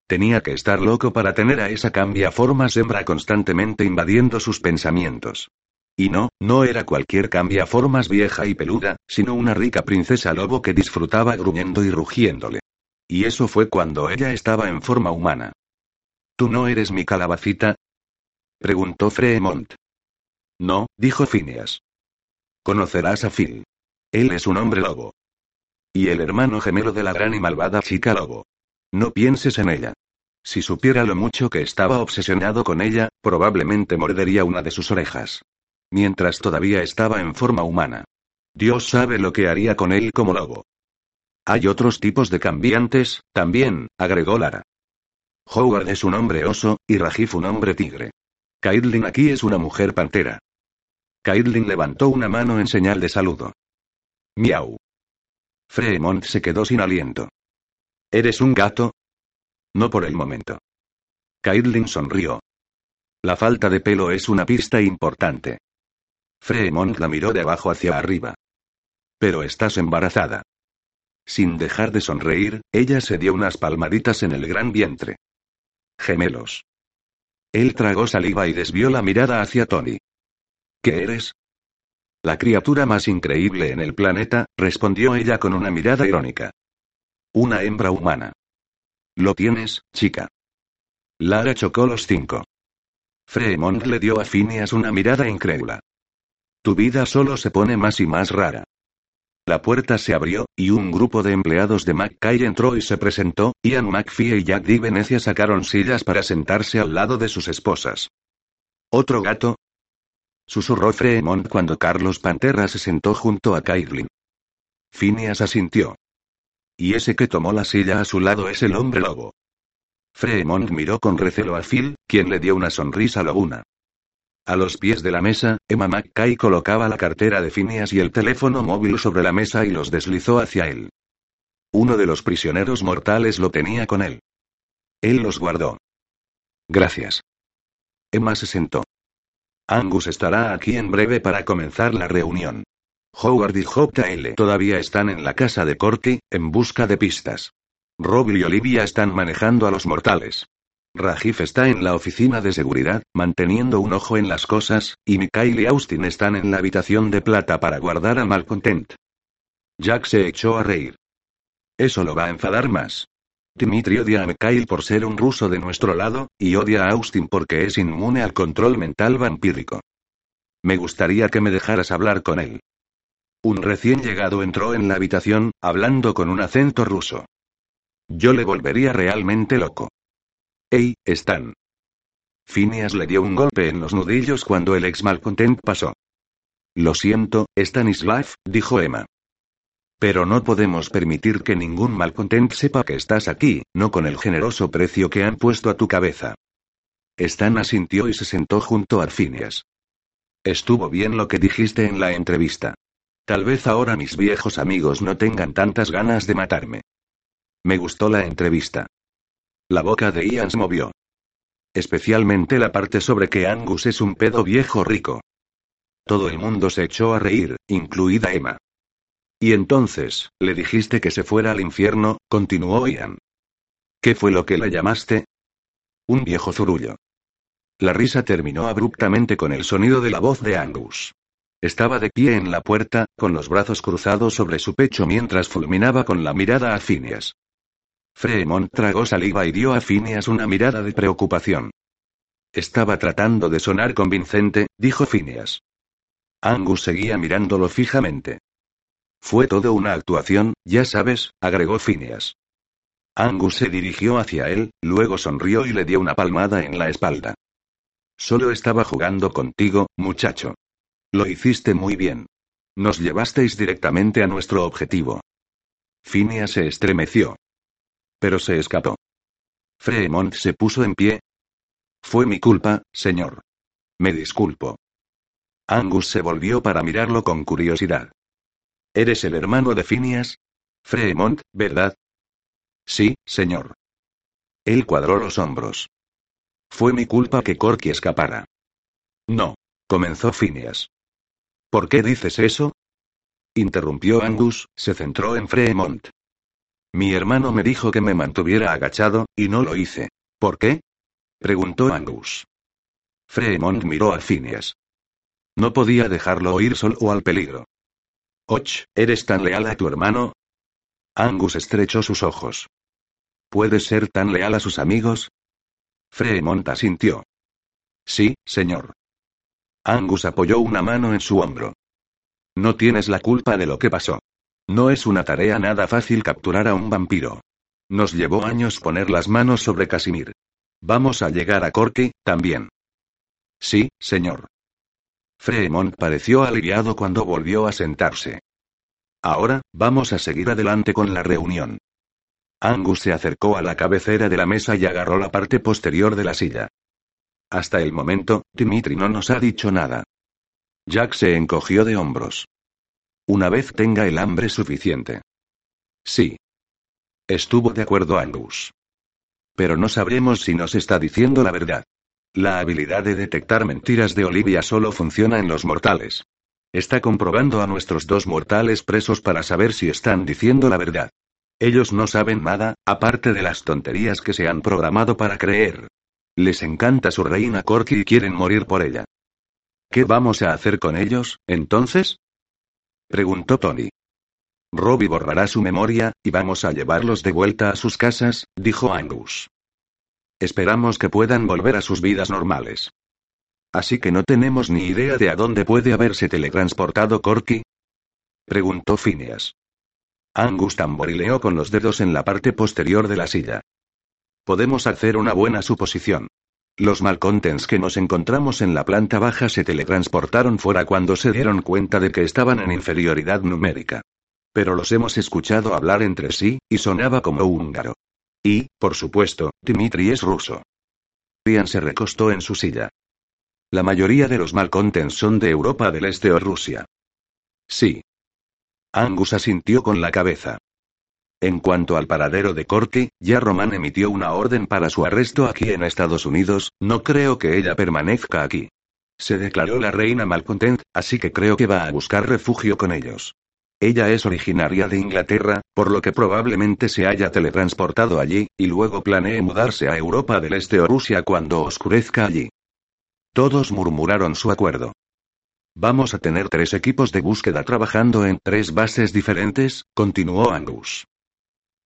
Tenía que estar loco para tener a esa cambia formas hembra constantemente invadiendo sus pensamientos. Y no, no era cualquier cambia formas vieja y peluda, sino una rica princesa lobo que disfrutaba gruñendo y rugiéndole. Y eso fue cuando ella estaba en forma humana. ¿Tú no eres mi calabacita? preguntó Fremont. No, dijo Phineas. Conocerás a Phil. Él es un hombre lobo. Y el hermano gemelo de la gran y malvada chica lobo. No pienses en ella. Si supiera lo mucho que estaba obsesionado con ella, probablemente mordería una de sus orejas. Mientras todavía estaba en forma humana. Dios sabe lo que haría con él como lobo. Hay otros tipos de cambiantes, también, agregó Lara. Howard es un hombre oso, y Rajif un hombre tigre. Caitlin aquí es una mujer pantera. Caitlin levantó una mano en señal de saludo. Miau. Fremont se quedó sin aliento. ¿Eres un gato? No por el momento. Caitlin sonrió. La falta de pelo es una pista importante. Fremont la miró de abajo hacia arriba. Pero estás embarazada. Sin dejar de sonreír, ella se dio unas palmaditas en el gran vientre. Gemelos. Él tragó saliva y desvió la mirada hacia Tony. ¿Qué eres? La criatura más increíble en el planeta, respondió ella con una mirada irónica. Una hembra humana. Lo tienes, chica. Lara chocó los cinco. Fremont le dio a Phineas una mirada incrédula. Tu vida solo se pone más y más rara. La puerta se abrió, y un grupo de empleados de Mackay entró y se presentó, Ian McPhee y Jack D. Venecia sacaron sillas para sentarse al lado de sus esposas. ¿Otro gato? Susurró Fremont cuando Carlos Pantera se sentó junto a Caitlin. Phineas asintió. Y ese que tomó la silla a su lado es el hombre lobo. Fremont miró con recelo a Phil, quien le dio una sonrisa lobuna. A los pies de la mesa, Emma McKay colocaba la cartera de Phineas y el teléfono móvil sobre la mesa y los deslizó hacia él. Uno de los prisioneros mortales lo tenía con él. Él los guardó. Gracias. Emma se sentó. Angus estará aquí en breve para comenzar la reunión. Howard y JL todavía están en la casa de Corky, en busca de pistas. Robbie y Olivia están manejando a los mortales. Rajif está en la oficina de seguridad, manteniendo un ojo en las cosas, y Mikhail y Austin están en la habitación de plata para guardar a Malcontent. Jack se echó a reír. Eso lo va a enfadar más. Dimitri odia a Mikhail por ser un ruso de nuestro lado, y odia a Austin porque es inmune al control mental vampírico. Me gustaría que me dejaras hablar con él. Un recién llegado entró en la habitación, hablando con un acento ruso. Yo le volvería realmente loco. ¡Ey, Stan! Phineas le dio un golpe en los nudillos cuando el ex malcontent pasó. Lo siento, Stanislav, dijo Emma. Pero no podemos permitir que ningún malcontent sepa que estás aquí, no con el generoso precio que han puesto a tu cabeza. Stan asintió y se sentó junto a Phineas. Estuvo bien lo que dijiste en la entrevista. Tal vez ahora mis viejos amigos no tengan tantas ganas de matarme. Me gustó la entrevista. La boca de Ian se movió. Especialmente la parte sobre que Angus es un pedo viejo rico. Todo el mundo se echó a reír, incluida Emma. Y entonces, le dijiste que se fuera al infierno, continuó Ian. ¿Qué fue lo que le llamaste? Un viejo zurullo. La risa terminó abruptamente con el sonido de la voz de Angus. Estaba de pie en la puerta, con los brazos cruzados sobre su pecho mientras fulminaba con la mirada a Phineas. Fremont tragó saliva y dio a Phineas una mirada de preocupación. Estaba tratando de sonar convincente, dijo Phineas. Angus seguía mirándolo fijamente. Fue todo una actuación, ya sabes, agregó Phineas. Angus se dirigió hacia él, luego sonrió y le dio una palmada en la espalda. Solo estaba jugando contigo, muchacho. Lo hiciste muy bien. Nos llevasteis directamente a nuestro objetivo. Phineas se estremeció. Pero se escapó. Fremont se puso en pie. Fue mi culpa, señor. Me disculpo. Angus se volvió para mirarlo con curiosidad. ¿Eres el hermano de Phineas? Fremont, ¿verdad? Sí, señor. Él cuadró los hombros. Fue mi culpa que Corky escapara. No, comenzó Phineas. ¿Por qué dices eso? Interrumpió Angus, se centró en Fremont. Mi hermano me dijo que me mantuviera agachado, y no lo hice. ¿Por qué? preguntó Angus. Fremont miró a Phineas. No podía dejarlo oír solo al peligro. Och, ¿eres tan leal a tu hermano? Angus estrechó sus ojos. ¿Puedes ser tan leal a sus amigos? Fremont asintió. Sí, señor. Angus apoyó una mano en su hombro. No tienes la culpa de lo que pasó. No es una tarea nada fácil capturar a un vampiro. Nos llevó años poner las manos sobre Casimir. Vamos a llegar a Corky, también. Sí, señor. Fremont pareció aliviado cuando volvió a sentarse. Ahora, vamos a seguir adelante con la reunión. Angus se acercó a la cabecera de la mesa y agarró la parte posterior de la silla. Hasta el momento, Dimitri no nos ha dicho nada. Jack se encogió de hombros. Una vez tenga el hambre suficiente. Sí. Estuvo de acuerdo Angus. Pero no sabremos si nos está diciendo la verdad. La habilidad de detectar mentiras de Olivia solo funciona en los mortales. Está comprobando a nuestros dos mortales presos para saber si están diciendo la verdad. Ellos no saben nada, aparte de las tonterías que se han programado para creer. Les encanta su reina Corky y quieren morir por ella. ¿Qué vamos a hacer con ellos, entonces? Preguntó Tony. Robbie borrará su memoria, y vamos a llevarlos de vuelta a sus casas, dijo Angus. Esperamos que puedan volver a sus vidas normales. Así que no tenemos ni idea de a dónde puede haberse teletransportado Corky. Preguntó Phineas. Angus tamborileó con los dedos en la parte posterior de la silla. Podemos hacer una buena suposición. Los malcontents que nos encontramos en la planta baja se teletransportaron fuera cuando se dieron cuenta de que estaban en inferioridad numérica. Pero los hemos escuchado hablar entre sí, y sonaba como húngaro. Y, por supuesto, Dimitri es ruso. Ian se recostó en su silla. La mayoría de los malcontents son de Europa del Este o Rusia. Sí. Angus asintió con la cabeza. En cuanto al paradero de Corky, ya Roman emitió una orden para su arresto aquí en Estados Unidos, no creo que ella permanezca aquí. Se declaró la reina malcontent, así que creo que va a buscar refugio con ellos. Ella es originaria de Inglaterra, por lo que probablemente se haya teletransportado allí, y luego planee mudarse a Europa del Este o Rusia cuando oscurezca allí. Todos murmuraron su acuerdo. Vamos a tener tres equipos de búsqueda trabajando en tres bases diferentes, continuó Angus.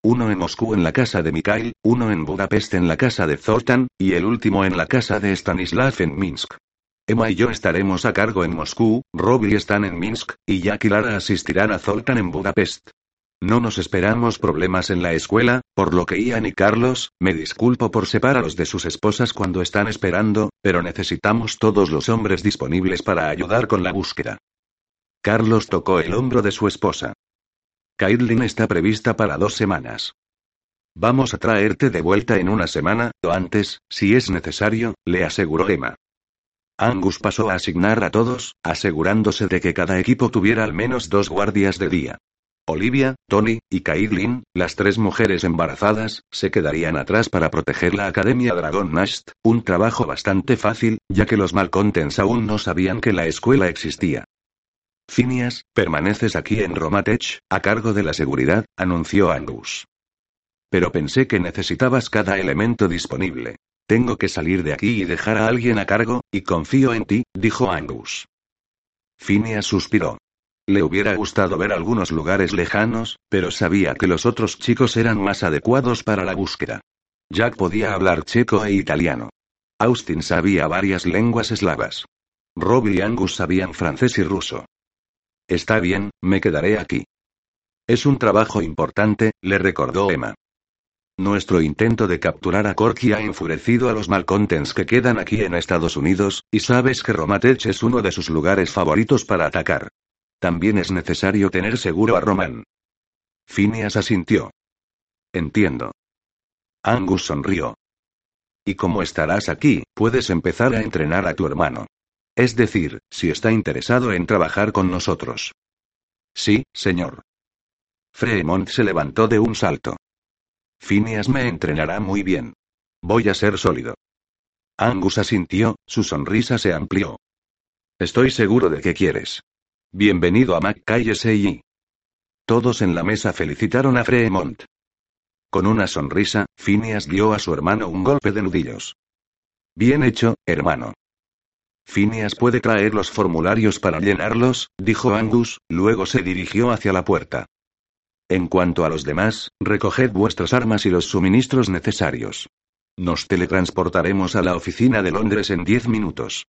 Uno en Moscú en la casa de Mikhail, uno en Budapest en la casa de Zoltan, y el último en la casa de Stanislav en Minsk. Emma y yo estaremos a cargo en Moscú, Robbie están en Minsk, y Jack y Lara asistirán a Zoltan en Budapest. No nos esperamos problemas en la escuela, por lo que Ian y Carlos, me disculpo por separarlos de sus esposas cuando están esperando, pero necesitamos todos los hombres disponibles para ayudar con la búsqueda. Carlos tocó el hombro de su esposa. Caitlin está prevista para dos semanas. Vamos a traerte de vuelta en una semana, o antes, si es necesario, le aseguró Emma. Angus pasó a asignar a todos, asegurándose de que cada equipo tuviera al menos dos guardias de día. Olivia, Tony, y Caitlin, las tres mujeres embarazadas, se quedarían atrás para proteger la Academia Dragon Nest, un trabajo bastante fácil, ya que los Malcontents aún no sabían que la escuela existía. Phineas, permaneces aquí en Romatech, a cargo de la seguridad, anunció Angus. Pero pensé que necesitabas cada elemento disponible. Tengo que salir de aquí y dejar a alguien a cargo, y confío en ti, dijo Angus. Phineas suspiró. Le hubiera gustado ver algunos lugares lejanos, pero sabía que los otros chicos eran más adecuados para la búsqueda. Jack podía hablar checo e italiano. Austin sabía varias lenguas eslavas. Robbie y Angus sabían francés y ruso. Está bien, me quedaré aquí. Es un trabajo importante, le recordó Emma. Nuestro intento de capturar a Corky ha enfurecido a los malcontents que quedan aquí en Estados Unidos, y sabes que Romatech es uno de sus lugares favoritos para atacar. También es necesario tener seguro a Roman. Phineas asintió. Entiendo. Angus sonrió. Y como estarás aquí, puedes empezar a entrenar a tu hermano. Es decir, si está interesado en trabajar con nosotros. Sí, señor. Fremont se levantó de un salto. Phineas me entrenará muy bien. Voy a ser sólido. Angus asintió, su sonrisa se amplió. Estoy seguro de que quieres. Bienvenido a McKay Todos en la mesa felicitaron a Fremont. Con una sonrisa, Phineas dio a su hermano un golpe de nudillos. Bien hecho, hermano. Phineas puede traer los formularios para llenarlos, dijo Angus, luego se dirigió hacia la puerta. En cuanto a los demás, recoged vuestras armas y los suministros necesarios. Nos teletransportaremos a la oficina de Londres en diez minutos.